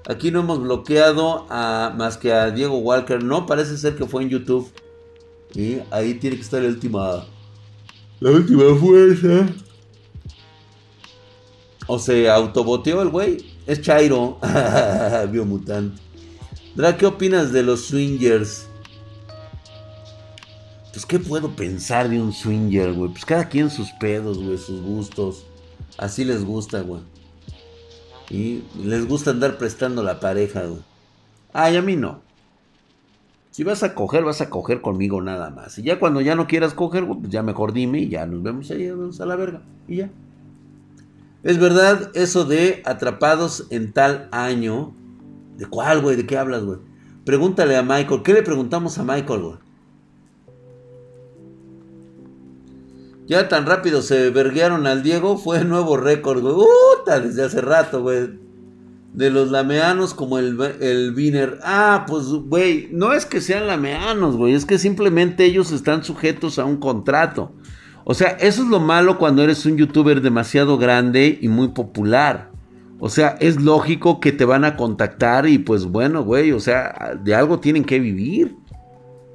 Aquí no hemos bloqueado a, más que a Diego Walker. No, parece ser que fue en YouTube. Y ahí tiene que estar el última la última fuerza. O se autoboteó el güey. Es Chairo. Biomutante. Dra, ¿qué opinas de los swingers? Pues, ¿qué puedo pensar de un swinger, güey? Pues cada quien sus pedos, güey, sus gustos. Así les gusta, güey. Y les gusta andar prestando la pareja, güey. Ay, a mí no. Si vas a coger, vas a coger conmigo nada más. Y ya cuando ya no quieras coger, pues ya mejor dime y ya nos vemos ahí a la verga. Y ya. Es verdad eso de atrapados en tal año. ¿De cuál, güey? ¿De qué hablas, güey? Pregúntale a Michael. ¿Qué le preguntamos a Michael, güey? Ya tan rápido se verguearon al Diego. Fue nuevo récord, güey. ¡Uta! Desde hace rato, güey de los lameanos como el, el Wiener. Ah, pues, güey, no es que sean lameanos, güey, es que simplemente ellos están sujetos a un contrato. O sea, eso es lo malo cuando eres un youtuber demasiado grande y muy popular. O sea, es lógico que te van a contactar y pues bueno, güey, o sea, de algo tienen que vivir.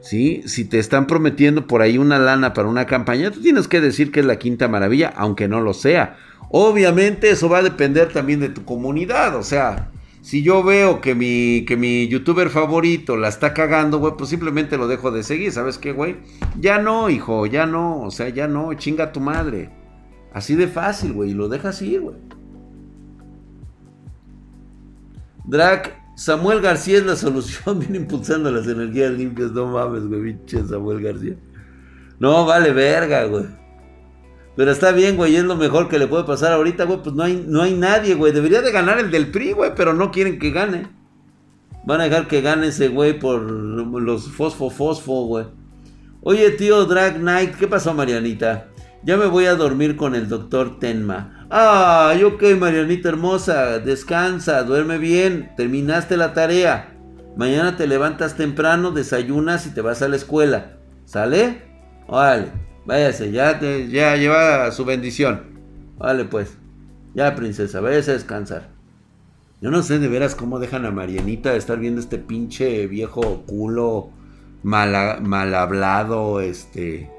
¿Sí? Si te están prometiendo por ahí una lana para una campaña, tú tienes que decir que es la quinta maravilla, aunque no lo sea. Obviamente eso va a depender también de tu comunidad, o sea, si yo veo que mi, que mi youtuber favorito la está cagando, güey, pues simplemente lo dejo de seguir, ¿sabes qué, güey? Ya no, hijo, ya no, o sea, ya no, chinga tu madre. Así de fácil, güey, y lo dejas ir, güey. Drac, Samuel García es la solución, viene impulsando las energías limpias, no mames, güey, pinche Samuel García. No, vale verga, güey. Pero está bien, güey, es lo mejor que le puede pasar ahorita, güey. Pues no hay, no hay nadie, güey. Debería de ganar el del PRI, güey, pero no quieren que gane. Van a dejar que gane ese güey por los fosfo fosfo, güey. Oye, tío Drag Knight, ¿qué pasó, Marianita? Ya me voy a dormir con el doctor Tenma. Ay, ok, Marianita hermosa. Descansa, duerme bien. Terminaste la tarea. Mañana te levantas temprano, desayunas y te vas a la escuela. ¿Sale? Vale. Váyase, ya, te, ya lleva su bendición. Vale, pues. Ya, princesa, váyase a descansar. Yo no sé de veras cómo dejan a Marianita estar viendo este pinche viejo culo mal, mal hablado, este.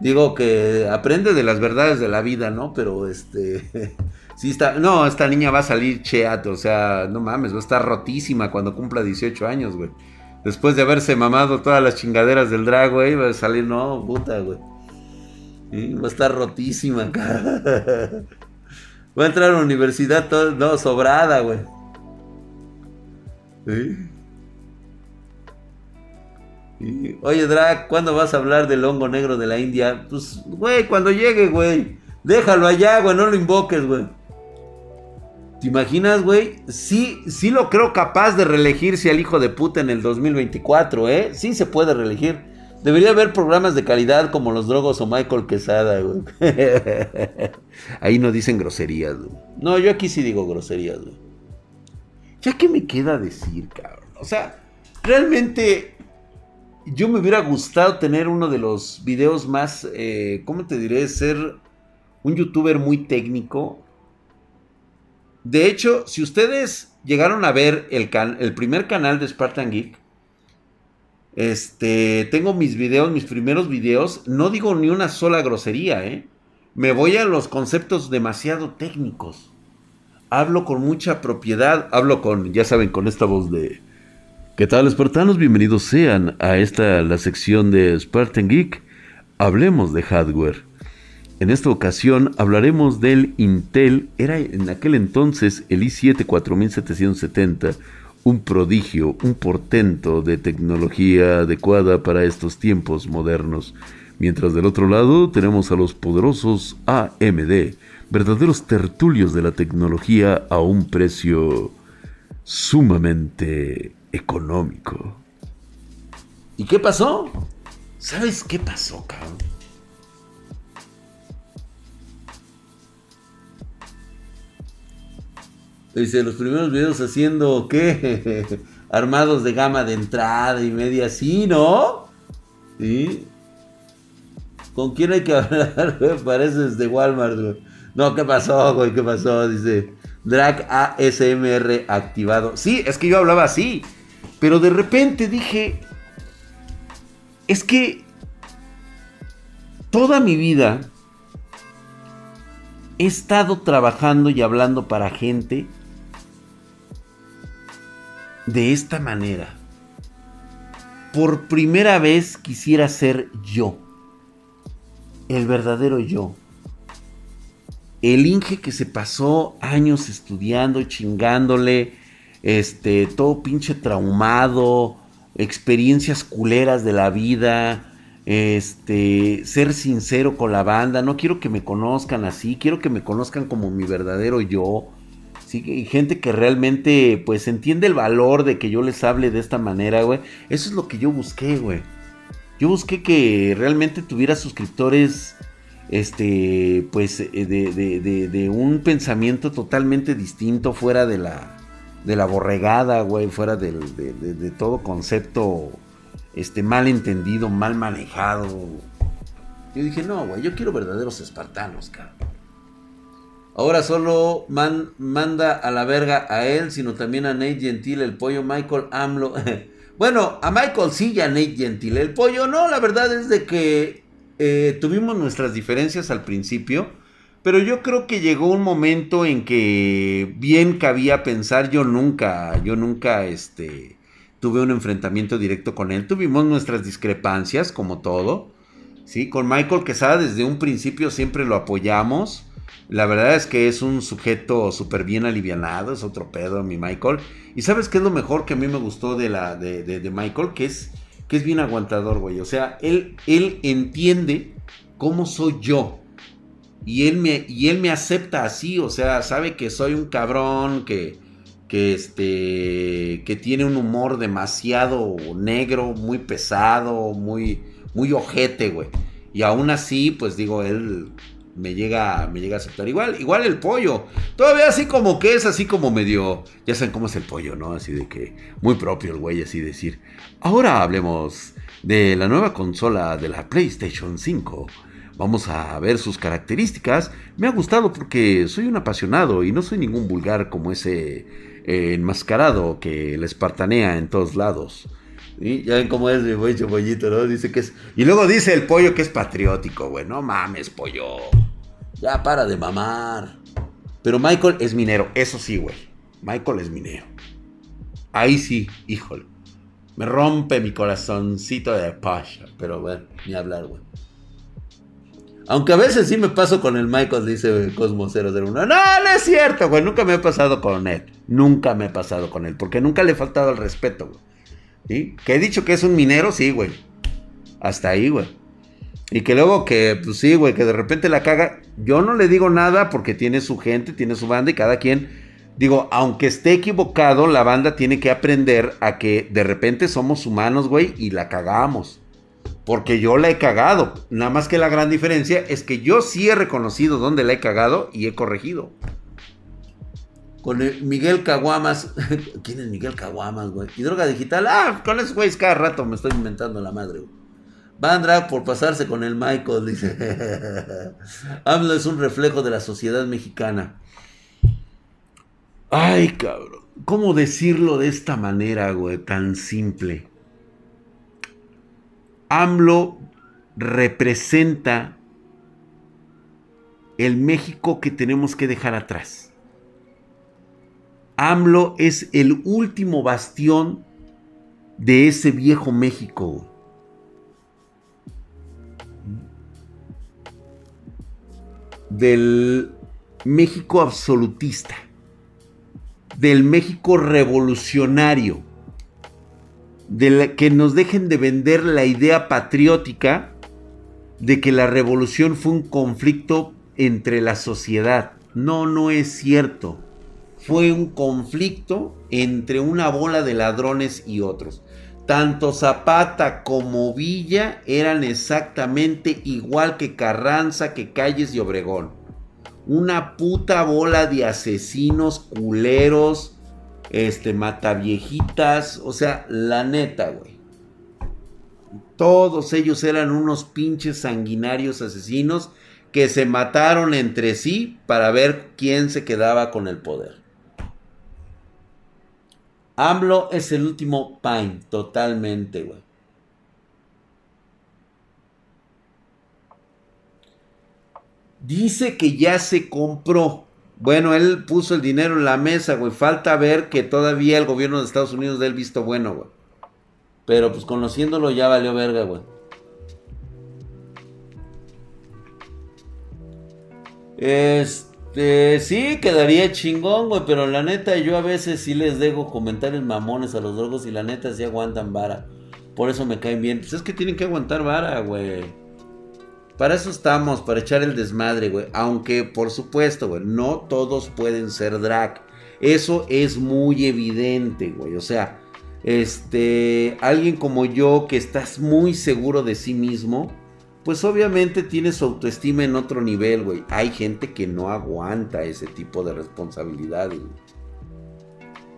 Digo que aprende de las verdades de la vida, ¿no? Pero este. Sí está. No, esta niña va a salir cheat, o sea, no mames, va a estar rotísima cuando cumpla 18 años, güey. Después de haberse mamado todas las chingaderas del drag, güey, va a salir, no, puta, güey. va a estar rotísima, cara. Va a entrar a la universidad todo, no, sobrada, güey. Oye, Drag, ¿cuándo vas a hablar del hongo negro de la India? Pues, güey, cuando llegue, güey. Déjalo allá, güey, no lo invoques, güey. ¿Te imaginas, güey? Sí, sí lo creo capaz de reelegirse al hijo de puta en el 2024, ¿eh? Sí se puede reelegir. Debería haber programas de calidad como los Drogos o Michael Quesada, güey. Ahí no dicen groserías, güey. No, yo aquí sí digo groserías, güey. ¿Ya qué me queda decir, cabrón? O sea, realmente yo me hubiera gustado tener uno de los videos más, eh, ¿cómo te diré? Ser un youtuber muy técnico. De hecho, si ustedes llegaron a ver el, el primer canal de Spartan Geek, este, tengo mis videos, mis primeros videos, no digo ni una sola grosería, ¿eh? Me voy a los conceptos demasiado técnicos. Hablo con mucha propiedad, hablo con, ya saben, con esta voz de ¿Qué tal, espartanos? Bienvenidos sean a esta, la sección de Spartan Geek. Hablemos de hardware. En esta ocasión hablaremos del Intel, era en aquel entonces el i7 4770, un prodigio, un portento de tecnología adecuada para estos tiempos modernos. Mientras del otro lado tenemos a los poderosos AMD, verdaderos tertulios de la tecnología a un precio sumamente económico. ¿Y qué pasó? ¿Sabes qué pasó, cabrón? Dice, los primeros videos haciendo, ¿qué? Armados de gama de entrada y media así, ¿no? ¿Sí? ¿Con quién hay que hablar, Pareces de Walmart, güey. No, ¿qué pasó, güey? ¿Qué pasó? Dice, Drag ASMR activado. Sí, es que yo hablaba así. Pero de repente dije, es que toda mi vida he estado trabajando y hablando para gente de esta manera. Por primera vez quisiera ser yo, el verdadero yo. El Inge que se pasó años estudiando, chingándole, este, todo pinche traumado, experiencias culeras de la vida, este, ser sincero con la banda, no quiero que me conozcan así, quiero que me conozcan como mi verdadero yo. Sí, gente que realmente pues entiende el valor de que yo les hable de esta manera, güey. Eso es lo que yo busqué, güey. Yo busqué que realmente tuviera suscriptores este pues de, de, un pensamiento totalmente distinto fuera de la de la borregada, güey, fuera de, todo concepto este, mal entendido, mal manejado. Yo dije, no, güey, yo quiero verdaderos espartanos, cabrón. Ahora solo manda a la verga a él, sino también a Nate Gentil, el pollo Michael AMLO. bueno, a Michael sí y a Nate Gentil. El pollo no, la verdad es de que eh, tuvimos nuestras diferencias al principio. Pero yo creo que llegó un momento en que bien cabía pensar, yo nunca, yo nunca, este, tuve un enfrentamiento directo con él. Tuvimos nuestras discrepancias, como todo. ¿sí? Con Michael Quesada desde un principio siempre lo apoyamos. La verdad es que es un sujeto súper bien alivianado, es otro pedo mi Michael. Y sabes qué es lo mejor que a mí me gustó de, Michael, que es, que es bien aguantador, güey. O sea, él entiende cómo soy yo. Y él me, y él me acepta así, o sea, sabe que soy un cabrón, que, que, este, que tiene un humor demasiado negro, muy pesado, muy, muy ojete, güey. Y aún así, pues digo, él me llega, me llega a aceptar. Igual, igual el pollo. Todavía así como que es así como medio. Ya saben cómo es el pollo, ¿no? Así de que. Muy propio el güey, así decir. Ahora hablemos de la nueva consola de la PlayStation 5. Vamos a ver sus características. Me ha gustado porque soy un apasionado y no soy ningún vulgar como ese eh, enmascarado que le espartanea en todos lados. ¿Sí? Ya ven cómo es mi pollo pollito, ¿no? Dice que es. Y luego dice el pollo que es patriótico, güey. No mames, pollo. Ya para de mamar. Pero Michael es minero, eso sí, güey. Michael es minero. Ahí sí, híjole. Me rompe mi corazoncito de pasha. Pero bueno, ni hablar, güey. Aunque a veces sí me paso con el Michael, dice Cosmo 001. No, no es cierto, güey. Nunca me he pasado con él. Nunca me he pasado con él. Porque nunca le he faltado el respeto, güey. ¿Sí? Que he dicho que es un minero, sí, güey. Hasta ahí, güey. Y que luego que, pues sí, güey, que de repente la caga. Yo no le digo nada porque tiene su gente, tiene su banda y cada quien. Digo, aunque esté equivocado, la banda tiene que aprender a que de repente somos humanos, güey, y la cagamos. Porque yo la he cagado. Nada más que la gran diferencia es que yo sí he reconocido dónde la he cagado y he corregido. Con Miguel Caguamas. ¿Quién es Miguel Caguamas, güey? Y droga digital. Ah, con esos güeyes cada rato me estoy inventando la madre, güey. Van por pasarse con el Michael, dice. AMLO es un reflejo de la sociedad mexicana. Ay, cabrón. ¿Cómo decirlo de esta manera, güey? Tan simple. AMLO representa el México que tenemos que dejar atrás. AMLO es el último bastión de ese viejo México. Del México absolutista. Del México revolucionario de que nos dejen de vender la idea patriótica de que la revolución fue un conflicto entre la sociedad. No, no es cierto. Fue un conflicto entre una bola de ladrones y otros. Tanto Zapata como Villa eran exactamente igual que Carranza, que Calles y Obregón. Una puta bola de asesinos, culeros, este, viejitas, o sea, la neta, güey. Todos ellos eran unos pinches sanguinarios asesinos que se mataron entre sí para ver quién se quedaba con el poder. AMLO es el último Pine, totalmente, güey. Dice que ya se compró. Bueno, él puso el dinero en la mesa, güey. Falta ver que todavía el gobierno de Estados Unidos dé el visto bueno, güey. Pero pues conociéndolo ya valió verga, güey. Este, sí, quedaría chingón, güey, pero la neta yo a veces sí les dejo comentarios mamones a los drogos y la neta sí aguantan vara. Por eso me caen bien. Pues es que tienen que aguantar vara, güey. Para eso estamos, para echar el desmadre, güey. Aunque, por supuesto, güey, no todos pueden ser drag. Eso es muy evidente, güey. O sea, este, alguien como yo que estás muy seguro de sí mismo, pues obviamente tiene su autoestima en otro nivel, güey. Hay gente que no aguanta ese tipo de responsabilidades.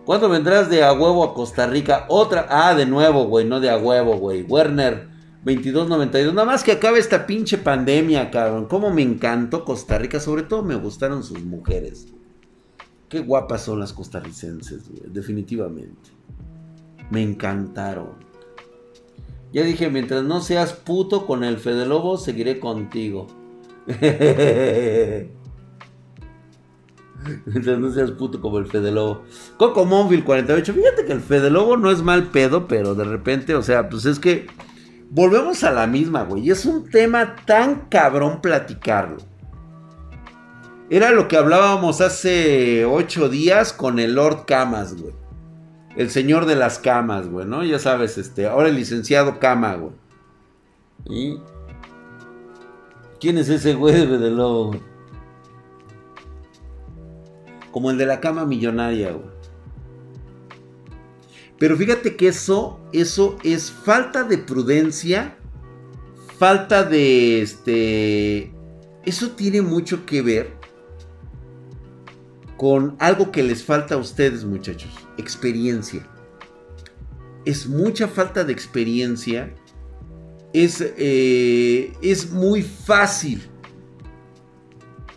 ¿Cuándo vendrás de a huevo a Costa Rica? Otra, ah, de nuevo, güey, no de a huevo, güey. Werner, 22.92. Nada más que acabe esta pinche pandemia, cabrón. Cómo me encantó Costa Rica. Sobre todo me gustaron sus mujeres. Qué guapas son las costarricenses, Definitivamente. Me encantaron. Ya dije, mientras no seas puto con el Fede Lobo, seguiré contigo. mientras no seas puto como el Fede Lobo. Coco Monville 48. Fíjate que el Fede Lobo no es mal pedo, pero de repente, o sea, pues es que volvemos a la misma, güey. Es un tema tan cabrón platicarlo. Era lo que hablábamos hace ocho días con el Lord Camas, güey. El señor de las camas, güey, ¿no? Ya sabes, este, ahora el licenciado Cama, güey. ¿Y? ¿Quién es ese güey de lobo? Como el de la cama millonaria, güey. Pero fíjate que eso, eso es falta de prudencia, falta de este... Eso tiene mucho que ver con algo que les falta a ustedes, muchachos. Experiencia. Es mucha falta de experiencia. Es, eh, es muy fácil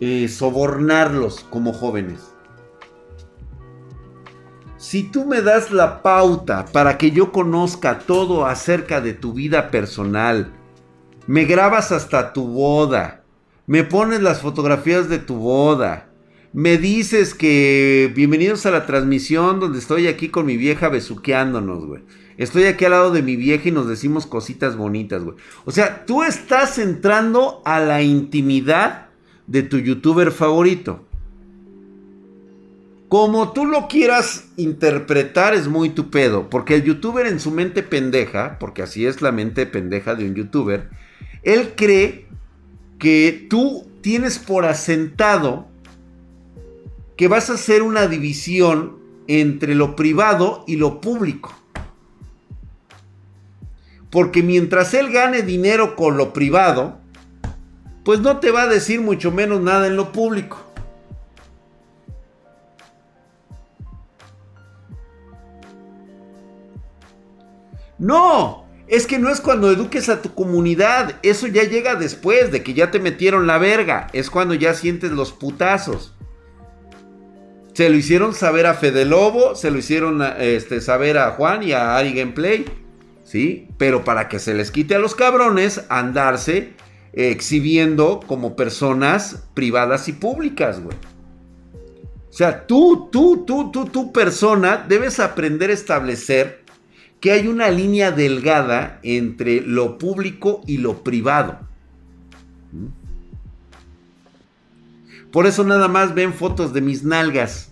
eh, sobornarlos como jóvenes si tú me das la pauta para que yo conozca todo acerca de tu vida personal, me grabas hasta tu boda, me pones las fotografías de tu boda, me dices que bienvenidos a la transmisión donde estoy aquí con mi vieja besuqueándonos, güey. Estoy aquí al lado de mi vieja y nos decimos cositas bonitas, güey. O sea, tú estás entrando a la intimidad de tu youtuber favorito. Como tú lo quieras interpretar es muy tu pedo, porque el youtuber en su mente pendeja, porque así es la mente pendeja de un youtuber, él cree que tú tienes por asentado que vas a hacer una división entre lo privado y lo público. Porque mientras él gane dinero con lo privado, pues no te va a decir mucho menos nada en lo público. No, es que no es cuando eduques a tu comunidad, eso ya llega después de que ya te metieron la verga, es cuando ya sientes los putazos. Se lo hicieron saber a Fede Lobo, se lo hicieron este, saber a Juan y a Ari Gameplay, ¿sí? Pero para que se les quite a los cabrones andarse exhibiendo como personas privadas y públicas, güey. O sea, tú, tú, tú, tú, tú persona, debes aprender a establecer que hay una línea delgada entre lo público y lo privado. ¿Mm? Por eso nada más ven fotos de mis nalgas.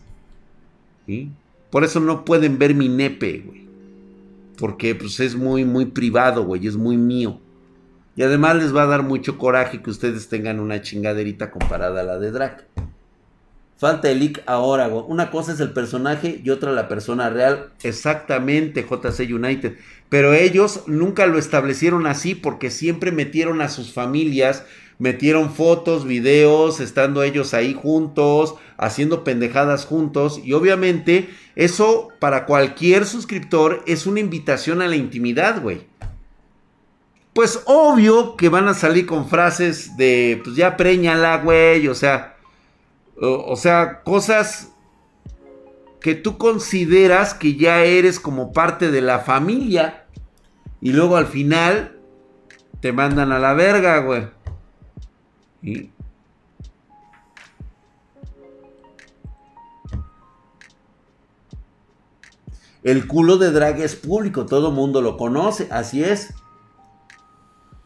Por eso no pueden ver mi nepe, güey. Porque pues, es muy, muy privado, güey. Es muy mío. Y además les va a dar mucho coraje que ustedes tengan una chingaderita comparada a la de Drac. Falta el leak ahora, güey. Una cosa es el personaje y otra la persona real. Exactamente, JC United. Pero ellos nunca lo establecieron así porque siempre metieron a sus familias, metieron fotos, videos, estando ellos ahí juntos, haciendo pendejadas juntos. Y obviamente eso para cualquier suscriptor es una invitación a la intimidad, güey pues obvio que van a salir con frases de, pues ya preñala, güey, o sea, o, sea, cosas que tú consideras que ya eres como parte de la familia y luego al final te mandan a la verga, güey. El culo de drag es público, todo mundo lo conoce, así es.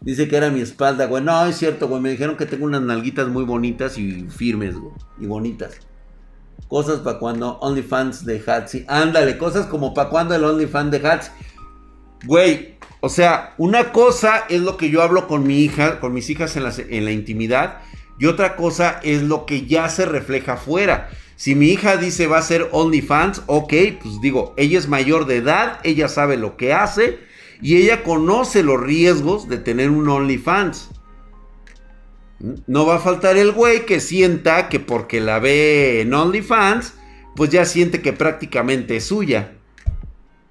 Dice que era mi espalda, güey. No, es cierto, güey. Me dijeron que tengo unas nalguitas muy bonitas y firmes, güey. Y bonitas. Cosas para cuando OnlyFans de Hatsi. Ándale, cosas como para cuando el OnlyFans de Hatsi. Güey, o sea, una cosa es lo que yo hablo con mi hija, con mis hijas en la, en la intimidad. Y otra cosa es lo que ya se refleja afuera. Si mi hija dice va a ser OnlyFans, ok, pues digo, ella es mayor de edad, ella sabe lo que hace y ella conoce los riesgos de tener un OnlyFans. No va a faltar el güey que sienta que porque la ve en OnlyFans, pues ya siente que prácticamente es suya.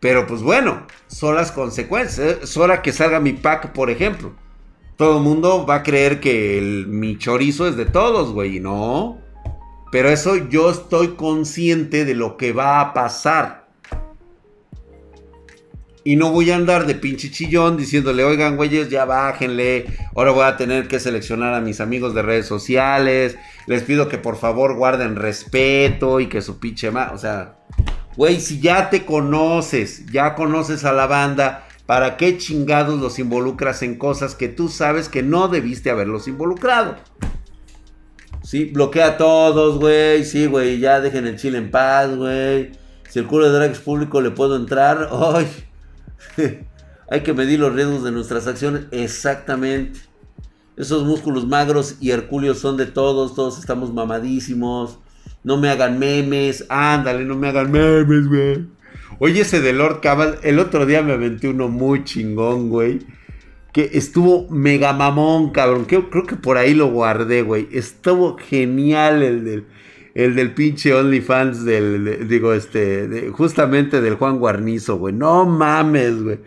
Pero pues bueno, son las consecuencias. Es hora que salga mi pack, por ejemplo. Todo el mundo va a creer que mi chorizo es de todos, güey. No. Pero eso yo estoy consciente de lo que va a pasar. Y no voy a andar de pinche chillón diciéndole, oigan, güeyes, ya bájenle. Ahora voy a tener que seleccionar a mis amigos de redes sociales. Les pido que por favor guarden respeto y que su pinche más. O sea, güey, si ya te conoces, ya conoces a la banda, ¿para qué chingados los involucras en cosas que tú sabes que no debiste haberlos involucrado? Sí, bloquea a todos, güey. Sí, güey, ya dejen el chile en paz, güey. Si el culo de drag es público, le puedo entrar. Ay. Hay que medir los riesgos de nuestras acciones. Exactamente. Esos músculos magros y hercúleos son de todos. Todos estamos mamadísimos. No me hagan memes. Ándale, no me hagan memes, güey. Oye, ese de Lord Cabal. El otro día me aventé uno muy chingón, güey. Que estuvo mega mamón, cabrón. creo que por ahí lo guardé, güey. Estuvo genial el del el del pinche OnlyFans del, digo, este, justamente del Juan Guarnizo, güey. No mames, güey.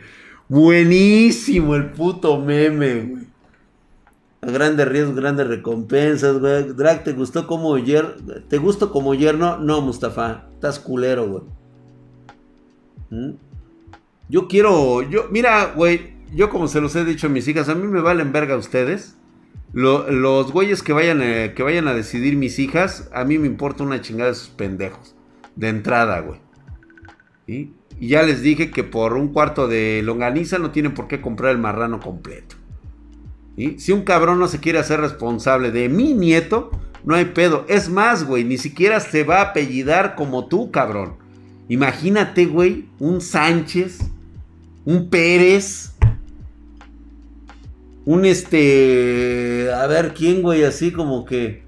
Buenísimo el puto meme, güey. A grandes riesgos, grandes recompensas, güey. Drag, ¿te gustó como yerno? ¿Te gustó como yerno? No, Mustafa. Estás culero, güey. ¿Mm? Yo quiero, yo, mira, güey, yo como se los he dicho a mis hijas, a mí me valen verga ustedes. Los güeyes que vayan, a, que vayan a decidir mis hijas, a mí me importa una chingada de sus pendejos. De entrada, güey. Y ya les dije que por un cuarto de longaniza no tienen por qué comprar el marrano completo. ¿Y? Si un cabrón no se quiere hacer responsable de mi nieto, no hay pedo. Es más, güey, ni siquiera se va a apellidar como tú, cabrón. Imagínate, güey, un Sánchez, un Pérez, un este, a ver quién, güey, así como que,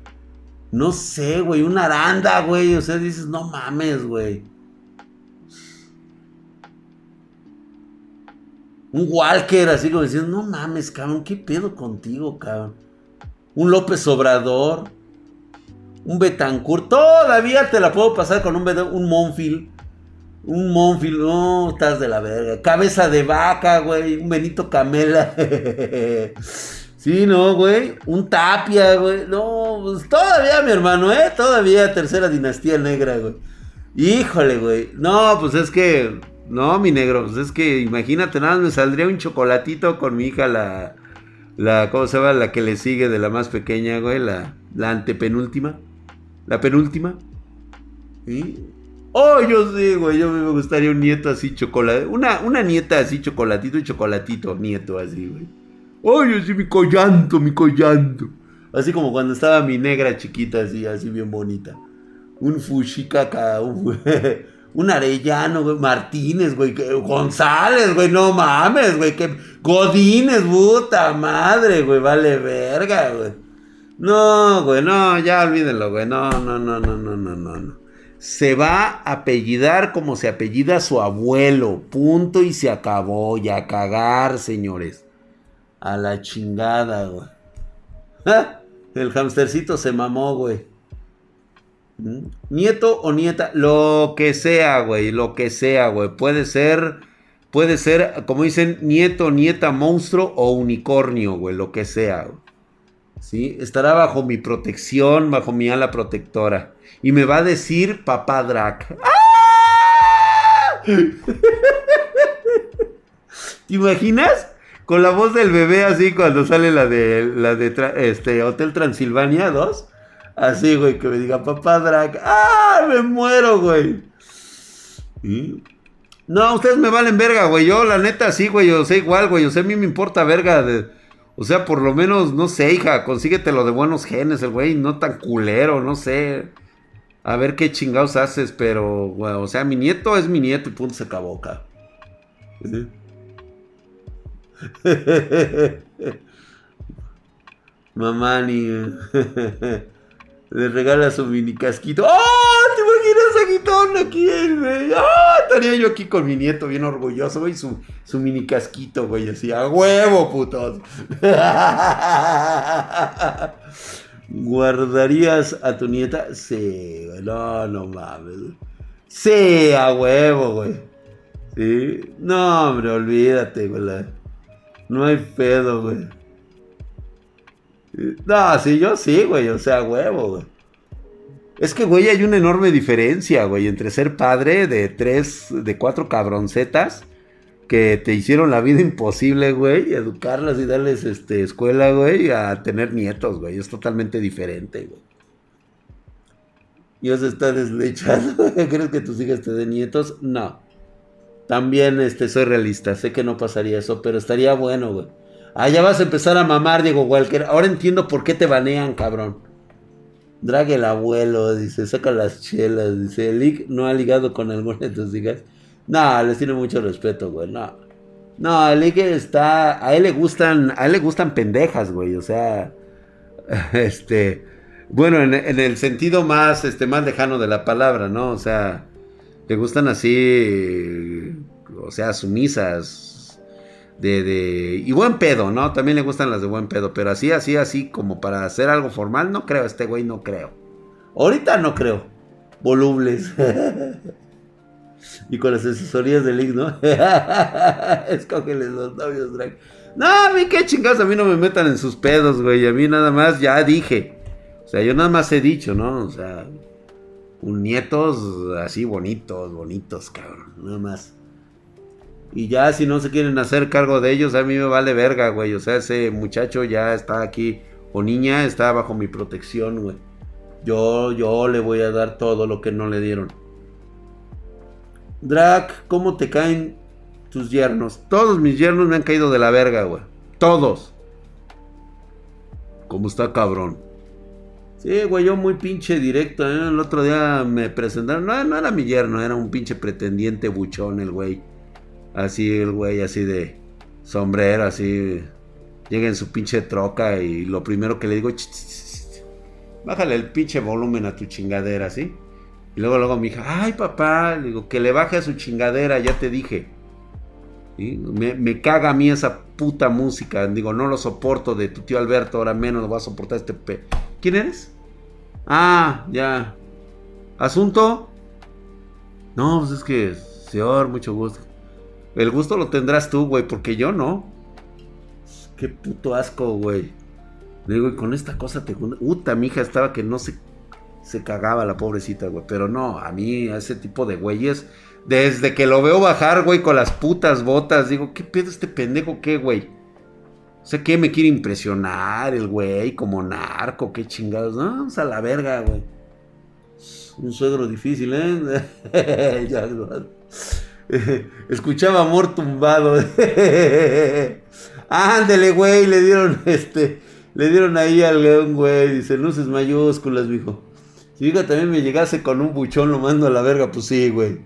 no sé, güey, un Aranda, güey, o sea, dices, no mames, güey. Un Walker, así como diciendo, no mames, cabrón, ¿qué pedo contigo, cabrón? Un López Obrador, un Betancourt, todavía te la puedo pasar con un, un Monfield. Un Monfield, no, estás de la verga. Cabeza de vaca, güey. Un Benito Camela. sí, no, güey. Un Tapia, güey. No, pues todavía, mi hermano, ¿eh? Todavía tercera dinastía negra, güey. Híjole, güey. No, pues es que no, mi negro, pues es que imagínate, nada me saldría un chocolatito con mi hija, la, la, ¿cómo se llama? La que le sigue de la más pequeña, güey, la, la antepenúltima, la penúltima. ¿Sí? Oh, yo sí, güey, yo me gustaría un nieto así chocolate, una, una nieta así chocolatito y chocolatito, nieto así, güey. Oh, yo sí, mi collanto, mi collanto. Así como cuando estaba mi negra chiquita, así, así bien bonita. Un fushikaka, un... Un Arellano, güey. Martínez, güey. González, güey. No mames, güey. Que Godínez, puta madre, güey. Vale verga, güey. No, güey. No, ya olvídenlo, güey. No, no, no, no, no, no, no. Se va a apellidar como se apellida su abuelo. Punto y se acabó. Y a cagar, señores. A la chingada, güey. El hamstercito se mamó, güey. Nieto o nieta, lo que sea, güey, lo que sea, güey. Puede ser, puede ser, como dicen, nieto, nieta, monstruo o unicornio, güey, lo que sea. ¿Sí? Estará bajo mi protección, bajo mi ala protectora. Y me va a decir papá Drac. ¡Ah! ¿Te imaginas? Con la voz del bebé así cuando sale la de la de este Hotel Transilvania 2. Así, güey, que me diga, papá Drag. ¡Ah! Me muero, güey. No, ustedes me valen verga, güey. Yo, la neta, sí, güey. Yo sé igual, güey. O sea, a mí me importa verga. O sea, por lo menos, no sé, hija. Consíguetelo de buenos genes, el güey. No tan culero, no sé. A ver qué chingados haces, pero. O sea, mi nieto es mi nieto y punto se acabó, acá. Mamá ni. Le regala su mini casquito. ¡Oh! ¿Te imaginas a Guitón aquí, güey? ¡Ah! estaría yo aquí con mi nieto bien orgulloso, güey. Su, su mini casquito, güey. Así, a huevo, putos. ¿Guardarías a tu nieta? Sí, güey. No, no mames. Sí, a huevo, güey. Sí. No, hombre, olvídate, güey. No hay pedo, güey. No, sí, yo sí, güey. O sea, huevo, güey. Es que, güey, hay una enorme diferencia, güey, entre ser padre de tres, de cuatro cabroncetas que te hicieron la vida imposible, güey, educarlas y darles este, escuela, güey, a tener nietos, güey. Es totalmente diferente, güey. Dios está deslechado. ¿Crees que tus hijas te den nietos? No. También este, soy realista. Sé que no pasaría eso, pero estaría bueno, güey. Ah, ya vas a empezar a mamar, Diego Walker. Ahora entiendo por qué te banean, cabrón. Drag el abuelo, dice, saca las chelas, dice, el no ha ligado con alguna de tus hijas. No, les tiene mucho respeto, güey, no. No, el está, a él le gustan, a él le gustan pendejas, güey, o sea, este, bueno, en, en, el sentido más, este, más lejano de la palabra, ¿no? O sea, le gustan así, o sea, sumisas, de, de, y buen pedo, ¿no? También le gustan las de buen pedo, pero así, así, así, como para hacer algo formal, no creo, este güey no creo. Ahorita no creo. Volubles. y con las asesorías del Link, ¿no? Escógeles los novios, drag. No, a mí qué chingados, a mí no me metan en sus pedos, güey. A mí nada más ya dije. O sea, yo nada más he dicho, ¿no? O sea, un nietos así bonitos, bonitos, cabrón. Nada más. Y ya si no se quieren hacer cargo de ellos, a mí me vale verga, güey. O sea, ese muchacho ya está aquí, o niña, está bajo mi protección, güey. Yo, yo le voy a dar todo lo que no le dieron. Drac, ¿cómo te caen tus yernos? Todos mis yernos me han caído de la verga, güey. Todos. ¿Cómo está cabrón? Sí, güey, yo muy pinche directo. ¿eh? El otro día me presentaron. No, no era mi yerno, era un pinche pretendiente buchón el güey. Así el güey, así de sombrero, así. Llega en su pinche troca y lo primero que le digo, bájale el pinche volumen a tu chingadera, ¿sí? Y luego, luego mi hija, ay papá, digo, que le baje a su chingadera, ya te dije. Me, caga a mí esa puta música. Digo, no lo soporto de tu tío Alberto, ahora menos lo voy a soportar este pe... ¿Quién eres? Ah, ya. ¿Asunto? No, pues es que, señor, mucho gusto. El gusto lo tendrás tú, güey, porque yo no. Qué puto asco, güey. Digo, y con esta cosa te... Uta, mi hija estaba que no se, se cagaba la pobrecita, güey. Pero no, a mí, a ese tipo de güeyes desde que lo veo bajar, güey, con las putas botas, digo, ¿qué pedo este pendejo qué, güey? O sea, ¿qué me quiere impresionar el güey como narco? ¿Qué chingados? No, vamos a la verga, güey. Un suegro difícil, ¿eh? ya, Escuchaba amor tumbado. Ándele, güey, le dieron este. Le dieron ahí al león, güey. Dice, luces mayúsculas, mijo. Si hija también me llegase con un buchón, lo mando a la verga, pues sí, güey.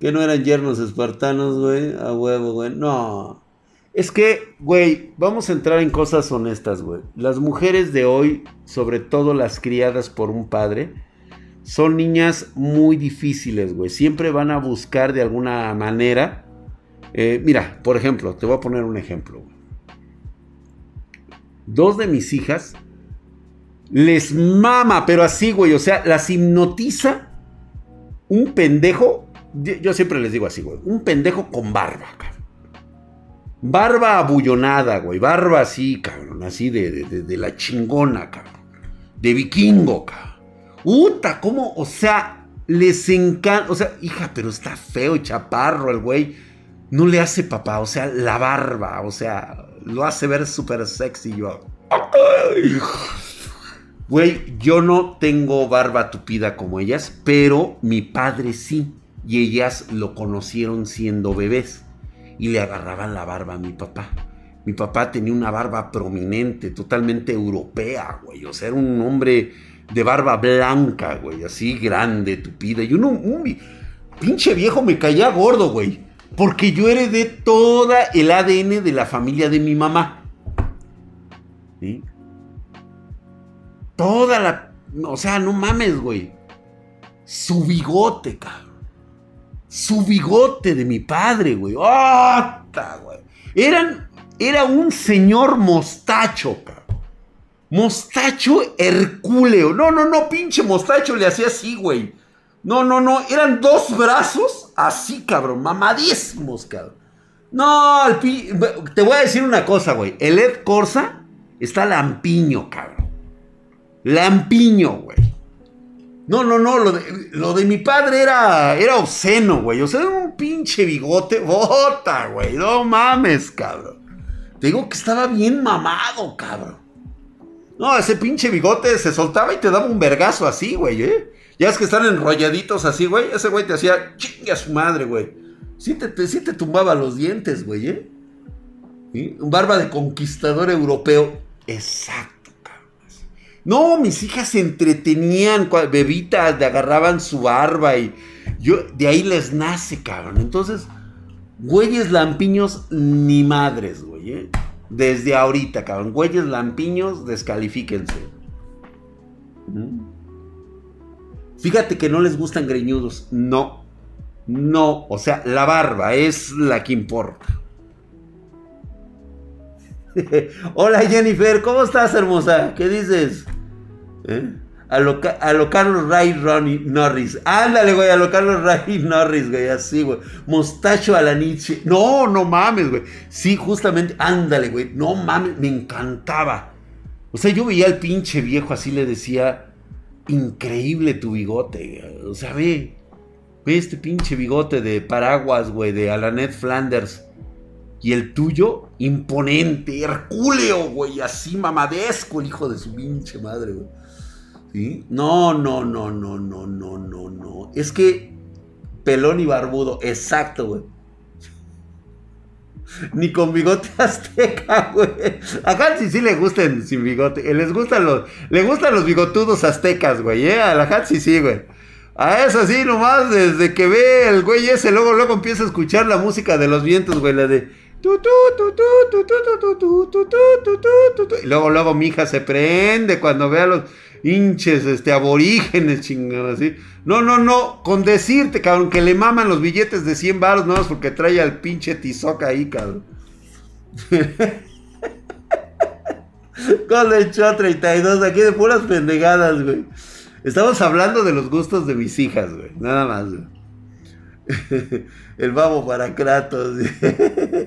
Que no eran yernos espartanos, güey. A huevo, güey. No. Es que, güey, vamos a entrar en cosas honestas, güey. Las mujeres de hoy, sobre todo las criadas por un padre, son niñas muy difíciles, güey. Siempre van a buscar de alguna manera. Eh, mira, por ejemplo, te voy a poner un ejemplo. Dos de mis hijas les mama, pero así, güey. O sea, las hipnotiza un pendejo yo siempre les digo así, güey. Un pendejo con barba, cabrón. Barba abullonada, güey. Barba así, cabrón. Así de, la chingona, cabrón. De vikingo, cabrón. Uta, ¿cómo? O sea, les encanta. O sea, hija, pero está feo chaparro el güey. No le hace papá. O sea, la barba. O sea, lo hace ver súper sexy. Yo. Güey, yo no tengo barba tupida como ellas, pero mi padre sí y ellas lo conocieron siendo bebés y le agarraban la barba a mi papá. Mi papá tenía una barba prominente, totalmente europea, güey. O sea, era un hombre de barba blanca, güey, así grande, tupida. Y uno, un pinche viejo me caía gordo, güey. Porque yo heredé toda el ADN de la familia de mi mamá. ¿Sí? Toda la... O sea, no mames, güey. Su bigote, cabrón su bigote de mi padre, güey. ¡Ah! güey! Eran, era un señor mostacho, cabrón. Mostacho hercúleo. No, no, no, pinche mostacho le hacía así, güey. No, no, no. Eran dos brazos así, cabrón. Mamadísimos, cabrón. No, te voy a decir una cosa, güey. El Ed Corsa está lampiño, cabrón. Lampiño, güey. No, no, no, lo de, mi padre era, era obsceno, güey. O sea, era un pinche bigote, bota, güey. No mames, cabrón. Te digo que estaba bien mamado, cabrón. No, ese pinche bigote se soltaba y te daba un vergazo así, güey, ¿eh? Ya es que están enrolladitos así, güey. Ese güey te hacía chingue a su madre, güey. Sí te, te tumbaba los dientes, güey, ¿eh? Un barba de conquistador europeo. Exacto. No, mis hijas se entretenían, bebitas, le agarraban su barba y yo, de ahí les nace, cabrón. Entonces, güeyes lampiños, ni madres, güey. ¿eh? Desde ahorita, cabrón. Güeyes lampiños, descalifíquense. ¿Mm? Fíjate que no les gustan greñudos. No. No. O sea, la barba es la que importa. Hola Jennifer, ¿cómo estás, hermosa? ¿Qué dices? ¿Eh? A, lo, Carlos Ray Ronnie Norris. Ándale, güey, a lo Carlos Ray Norris, güey, así, güey. Mostacho a la Nietzsche. No, no mames, güey. Sí, justamente, ándale, güey. No mames, me encantaba. O sea, yo veía al pinche viejo así, le decía, increíble tu bigote. O sea, ve, este pinche bigote de paraguas, güey, de Alanet Flanders. Y el tuyo, imponente, hercúleo, güey, así mamadesco, el hijo de su pinche madre, güey. No, no, no, no, no, no, no, no. Es que pelón y barbudo, exacto, güey. Ni con bigote azteca, güey. A Hansi sí le gustan sin bigote. Les gustan los, le gustan los bigotudos aztecas, güey. ¿eh? A la Hansi sí, güey. A eso sí, nomás desde que ve el güey ese, luego, luego empieza a escuchar la música de los vientos, güey, la de... Y luego, luego mi hija se prende cuando ve a los hinches, este, aborígenes, chingados. No, no, no, con decirte, cabrón, que le maman los billetes de 100 baros, no, porque trae al pinche tizoca ahí, cabrón. con el 32, aquí de puras pendejadas, güey. Estamos hablando de los gustos de mis hijas, güey. Nada más. El babo para Kratos.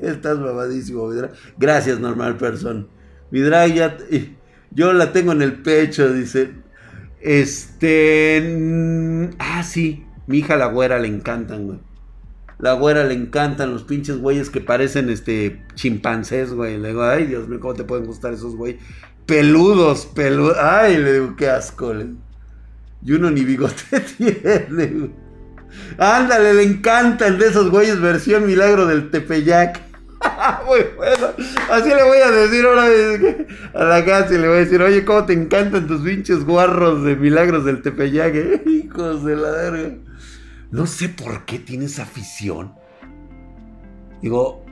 Estás mamadísimo, Vidra. Gracias, normal person. Vidra, ya. Yo la tengo en el pecho, dice. Este. Ah, sí. Mi hija la güera le encantan, güey. La güera le encantan los pinches güeyes que parecen este chimpancés, güey. Le digo, ay, Dios mío, ¿cómo te pueden gustar esos güey? Peludos, peludos. Ay, le digo, qué asco. Le y uno ni bigote tiene. Ándale, le encantan de esos güeyes versión milagro del Tepeyac. Así le voy a decir ahora a la casa y le voy a decir, oye, ¿cómo te encantan tus pinches guarros de milagros del Tepeyac? Eh? Hijos de la verga. No sé por qué tienes afición. Digo,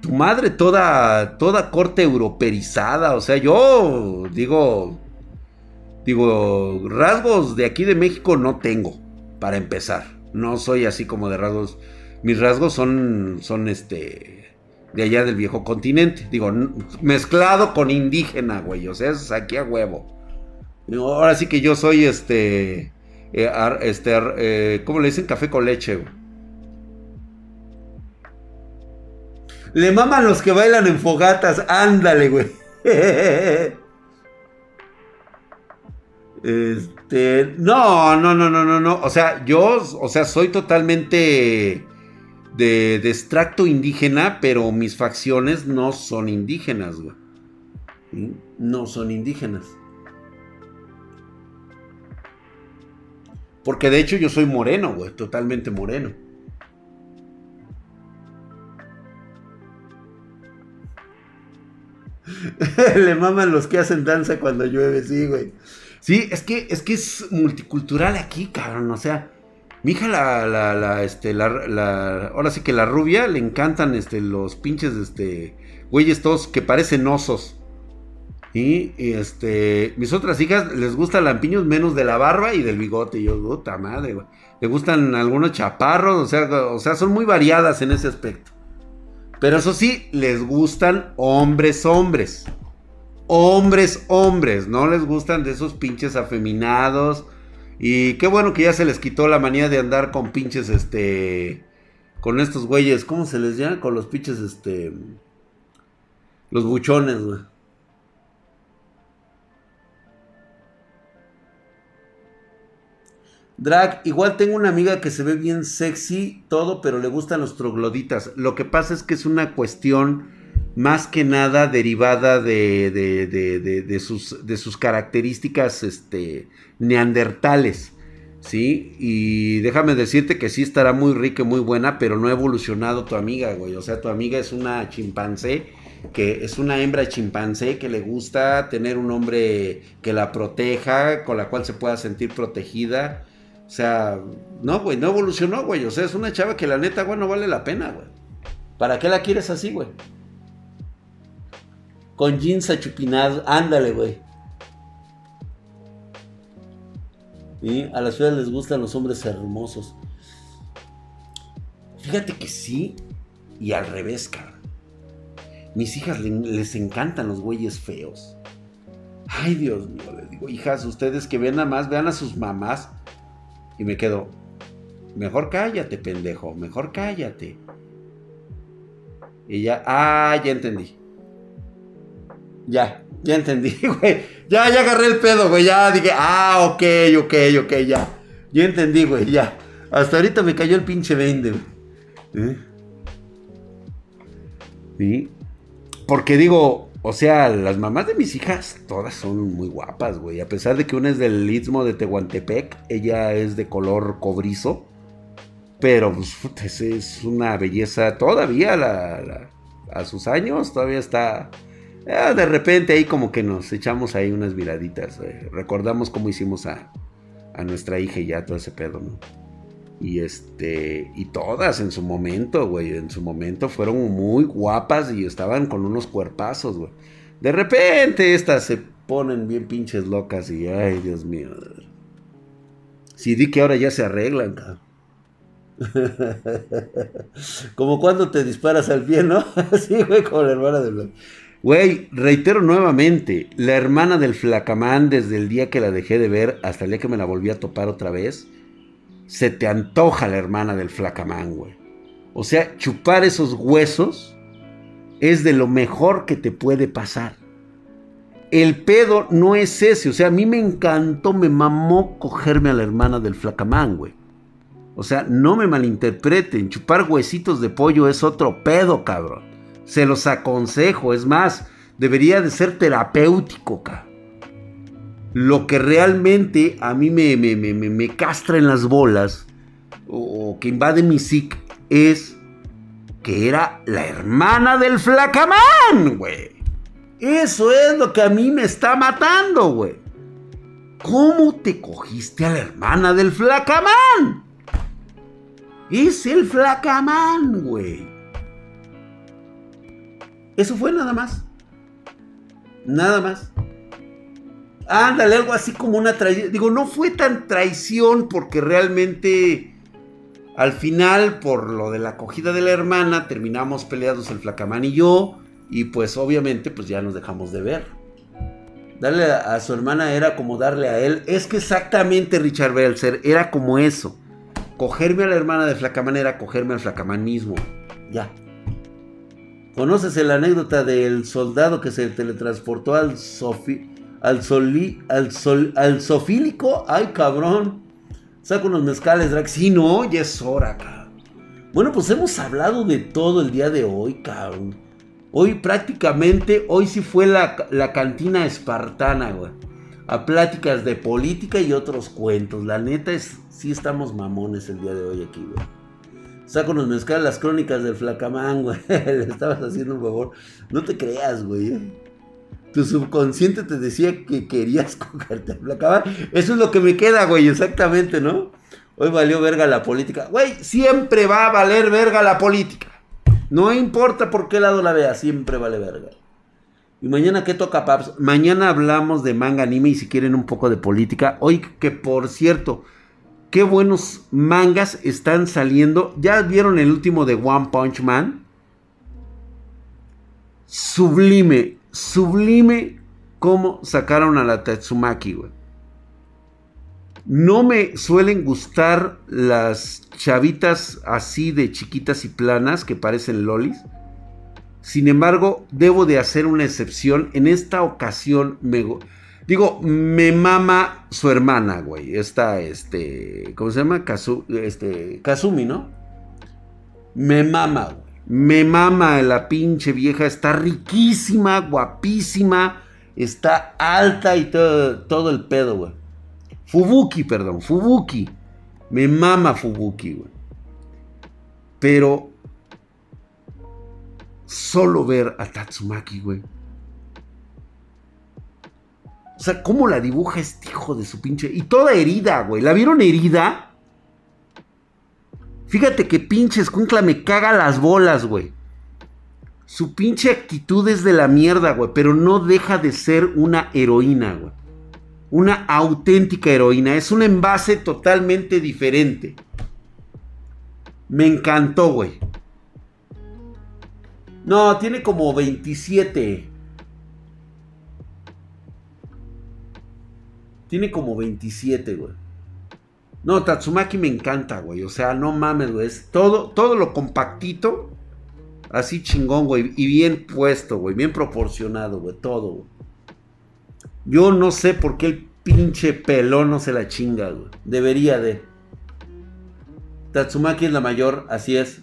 tu madre toda, toda corte europeizada. O sea, yo digo, Digo, rasgos de aquí de México no tengo, para empezar. No soy así como de rasgos. Mis rasgos son, son este, de allá del viejo continente. Digo, mezclado con indígena, güey. O sea, es aquí a huevo. ahora sí que yo soy este, eh, este, eh, ¿cómo le dicen? Café con leche, güey. Le maman los que bailan en fogatas. Ándale, güey. Este, no, no, no, no, no, no. O sea, yo, o sea, soy totalmente de, extracto indígena, pero mis facciones no son indígenas, güey. No son indígenas. Porque de hecho yo soy moreno, güey, totalmente moreno. Le maman los que hacen danza cuando llueve, sí, güey. Sí, es que, es que es multicultural aquí, cabrón. O sea, mi hija, la, la, este, la, ahora sí que la rubia, le encantan, este, los pinches, este, güeyes todos que parecen osos. Y, este, mis otras hijas les gustan lampiños menos de la barba y del bigote. Y yo, puta madre, güey. Le gustan algunos chaparros, o sea, o sea, son muy variadas en ese aspecto. Pero eso sí, les gustan hombres, hombres hombres, hombres, no les gustan de esos pinches afeminados. Y qué bueno que ya se les quitó la manía de andar con pinches, este, con estos güeyes, ¿cómo se les llama? Con los pinches, este, los buchones, güey. Drag, igual tengo una amiga que se ve bien sexy, todo, pero le gustan los trogloditas. Lo que pasa es que es una cuestión más que nada derivada de, de, sus, de sus, características este, neandertales. ¿Sí? Y déjame decirte que sí estará muy rica y muy buena, pero no ha evolucionado tu amiga, güey. O sea, tu amiga es una chimpancé, que es una hembra chimpancé que le gusta tener un hombre que la proteja, con la cual se pueda sentir protegida. O sea, no, güey, no evolucionó, güey. O sea, es una chava que la neta, güey, no vale la pena, güey. ¿Para qué la quieres así, güey? Con jeans achupinados. Ándale, güey. A las ciudades les gustan los hombres hermosos. Fíjate que sí. Y al revés, cara. Mis hijas les encantan los güeyes feos. Ay, Dios mío, les digo, hijas, ustedes que ven nada más, vean a sus mamás. Y me quedo, mejor cállate, pendejo, mejor cállate. Y ya, ah, ya entendí. Ya, ya entendí, güey. Ya, ya agarré el pedo, güey. Ya dije, ah, ok, ok, ok, ya. Ya entendí, güey, ya. Hasta ahorita me cayó el pinche 20. ¿Eh? ¿Sí? Porque digo, o sea, las mamás de mis hijas, todas son muy guapas, güey. A pesar de que una es del istmo de Tehuantepec, ella es de color cobrizo. Pero, pues, es una belleza todavía a sus años, todavía está... Eh, de repente ahí como que nos echamos ahí unas miraditas. Eh. Recordamos cómo hicimos a, a nuestra hija y ya todo ese pedo, ¿no? Y este, y todas en su momento, güey, en su momento fueron muy guapas y estaban con unos cuerpazos, güey. De repente estas se ponen bien pinches locas y, ay, Dios mío. Si di que ahora ya se arreglan, cabrón. como cuando te disparas al pie, ¿no? Así, güey, como la hermana del... Güey, reitero nuevamente, la hermana del flacamán desde el día que la dejé de ver hasta el día que me la volví a topar otra vez, se te antoja la hermana del flacamán, güey. O sea, chupar esos huesos es de lo mejor que te puede pasar. El pedo no es ese, o sea, a mí me encantó, me mamó cogerme a la hermana del flacamán, güey. O sea, no me malinterpreten, chupar huesitos de pollo es otro pedo, cabrón. Se los aconsejo, es más, debería de ser terapéutico, cabrón. Lo que realmente a mí me, me, me, me castra en las bolas o, que invade mi psic es que era la hermana del flacamán, güey. Eso es lo que a mí me está matando, güey. ¿Cómo te cogiste a la hermana del flacamán? Es el flacamán, güey. Eso fue nada más. Nada más. Ándale, algo así como una traición. Digo, no fue tan traición porque realmente al final, por lo de la acogida de la hermana, terminamos peleados el flacamán y yo. Y pues obviamente, pues ya nos dejamos de ver. Darle a, su hermana era como darle a él. Es que exactamente Richard Belzer era como eso. Cogerme a la hermana de Flacamán era cogerme al Flacamán mismo. Ya. ¿Conoces la anécdota del soldado que se teletransportó al Sofi, al Soli, al Sol, al Sofílico? Ay, cabrón. Saca unos mezcales, Drax. Sí, no, ya es hora, cabrón. Bueno, pues hemos hablado de todo el día de hoy, cabrón. Hoy prácticamente, hoy sí fue la, la cantina espartana, güey. A pláticas de política y otros cuentos. La neta es, sí estamos mamones el día de hoy aquí, güey. Saco unos mezcales las crónicas del flacamán, güey. Le estabas haciendo un favor. No te creas, güey. ¿eh? Tu subconsciente te decía que querías cogerte al flacamán. Eso es lo que me queda, güey, exactamente, ¿no? Hoy valió verga la política. Güey, siempre va a valer verga la política. No importa por qué lado la veas, siempre vale verga. Y mañana, ¿qué toca, Paps? Mañana hablamos de manga anime y si quieren un poco de política. Hoy, que por cierto, qué buenos mangas están saliendo. ¿Ya vieron el último de One Punch Man? Sublime, sublime cómo sacaron a la Tatsumaki. No me suelen gustar las chavitas así de chiquitas y planas que parecen lolis. Sin embargo, debo de hacer una excepción. En esta ocasión me Digo, me mama su hermana, güey. Esta, este, ¿cómo se llama? este, Kazumi, ¿no? Me mama, güey. Me mama la pinche vieja. Está riquísima, guapísima. Está alta y todo, todo el pedo, güey. Fubuki, perdón, Fubuki. Me mama Fubuki, güey. Pero solo ver a Tatsumaki, güey o sea, ¿cómo la dibuja este hijo de su pinche? Y toda herida, güey. ¿La vieron herida? Fíjate que pinche escuincla me caga las bolas, güey. Su pinche actitud es de la mierda, güey. Pero no deja de ser una heroína, güey. Una auténtica heroína. Es un envase totalmente diferente. Me encantó, güey. No, tiene como 27. Tiene como 27, güey. No, Tatsumaki me encanta, güey. O sea, no mames, güey. Es todo, todo lo compactito. Así chingón, güey. Y bien puesto, güey. Bien proporcionado, güey. Todo, güey. Yo no sé por qué el pinche pelón no se la chinga, güey. Debería de. Tatsumaki es la mayor, así es.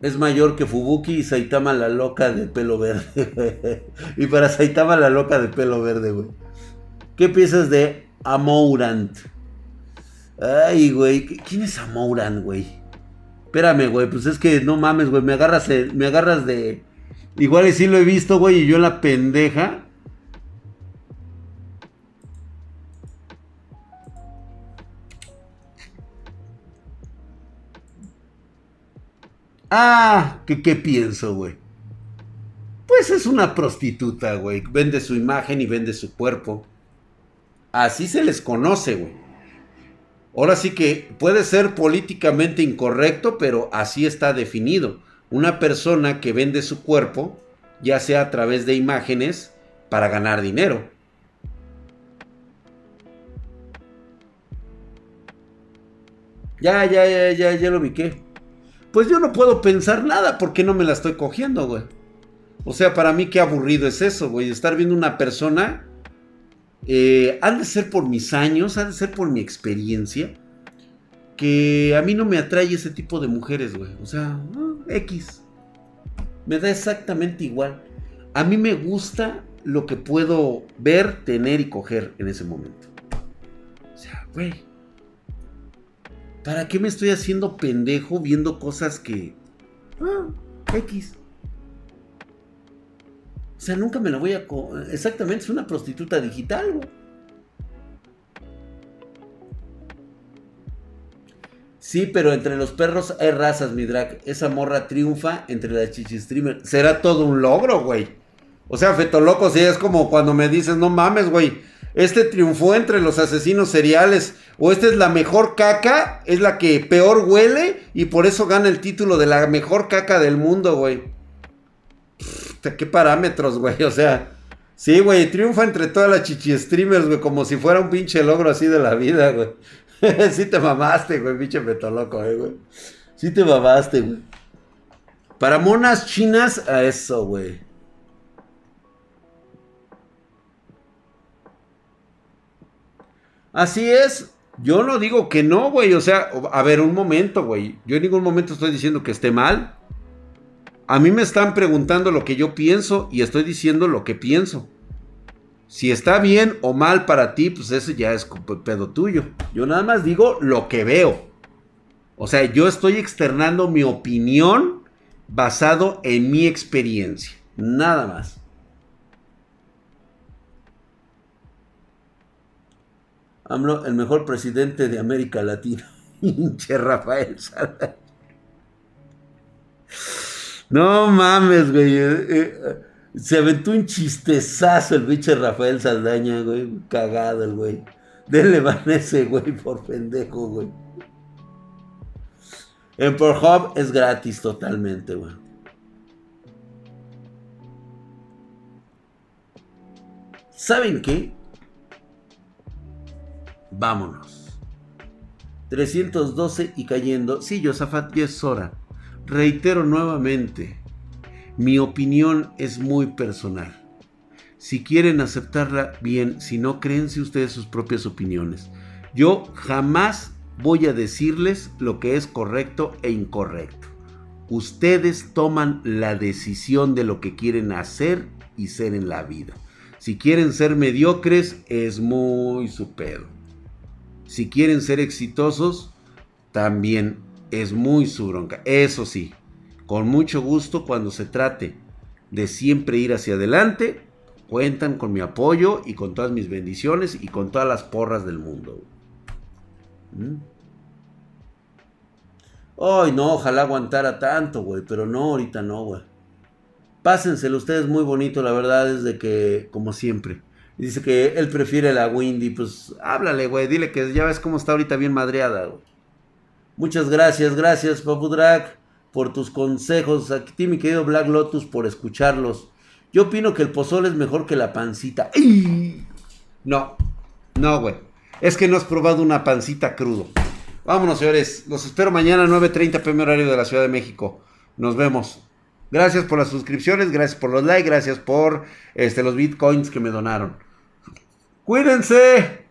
Es mayor que Fubuki y Saitama la loca de pelo verde. y para Saitama la loca de pelo verde, güey. ¿Qué piensas de Amourant? Ay, güey. ¿Quién es Amourant, güey? Espérame, güey. Pues es que no mames, güey. Me agarras, me agarras de. Igual sí lo he visto, güey. Y yo la pendeja. Ah, ¿qué, qué pienso, güey? Pues es una prostituta, güey. Vende su imagen y vende su cuerpo. Así se les conoce, güey. Ahora sí que puede ser políticamente incorrecto, pero así está definido. Una persona que vende su cuerpo, ya sea a través de imágenes, para ganar dinero. Ya, ya, ya, ya, ya lo ubiqué pues yo no puedo pensar nada porque no me la estoy cogiendo, güey. O sea, para mí qué aburrido es eso, güey. Estar viendo una persona, eh, ha de ser por mis años, ha de ser por mi experiencia, que a mí no me atrae ese tipo de mujeres, güey. O sea, X. Me da exactamente igual. A mí me gusta lo que puedo ver, tener y coger en ese momento. O sea, güey. ¿Para qué me estoy haciendo pendejo viendo cosas que... Ah, X. O sea, nunca me la voy a... Exactamente, es una prostituta digital, güey. Sí, pero entre los perros hay razas, mi drag. Esa morra triunfa entre las streamer. Será todo un logro, güey. O sea, feto loco, sí, es como cuando me dices, no mames, güey este triunfó entre los asesinos seriales, o esta es la mejor caca, es la que peor huele y por eso gana el título de la mejor caca del mundo, güey. ¿Qué parámetros, güey? O sea, sí, güey, triunfa entre todas las chichi streamers, güey, como si fuera un pinche logro así de la vida, güey. sí te mamaste, güey, pinche loco, eh, güey. Sí te mamaste, güey. Para monas chinas, a eso, güey. Así es. Yo no digo que no, güey. O sea, a ver, un momento, güey. Yo en ningún momento estoy diciendo que esté mal. A mí me están preguntando lo que yo pienso y estoy diciendo lo que pienso. Si está bien o mal para ti, pues ese ya es pedo tuyo. Yo nada más digo lo que veo. O sea, yo estoy externando mi opinión basado en mi experiencia. Nada más. AMLO, el mejor presidente de América Latina. Hinche Rafael No mames, güey. Eh, eh, se aventó un chistezazo el pinche Rafael Saldaña, güey. Cagado el güey. Denle van ese güey por pendejo, güey. En Pornhub es gratis totalmente, güey. ¿Saben qué? Vámonos. 312 y cayendo. Sí, Josafat, ya es hora. Reitero nuevamente, mi opinión es muy personal. Si quieren aceptarla, bien. Si no, créense ustedes sus propias opiniones. Yo jamás voy a decirles lo que es correcto e incorrecto. Ustedes toman la decisión de lo que quieren hacer y ser en la vida. Si quieren ser mediocres, es muy su pedo. Si quieren ser exitosos, también es muy su bronca. Eso sí, con mucho gusto cuando se trate de siempre ir hacia adelante, cuentan con mi apoyo y con todas mis bendiciones y con todas las porras del mundo. ¿Mm? Ay, no, ojalá aguantara tanto, güey, pero no, ahorita no, güey. Pásenselo ustedes muy bonito, la verdad es de que, como siempre, Dice que él prefiere la Windy. Pues háblale, güey. Dile que ya ves cómo está ahorita bien madreada, Muchas gracias, gracias, Papu Drag, por tus consejos. A ti, mi querido Black Lotus, por escucharlos. Yo opino que el pozole es mejor que la pancita. No, no, güey. Es que no has probado una pancita crudo. Vámonos, señores. Los espero mañana 9.30 pm horario de la Ciudad de México. Nos vemos. Gracias por las suscripciones, gracias por los likes, gracias por este, los bitcoins que me donaron. Cuídense.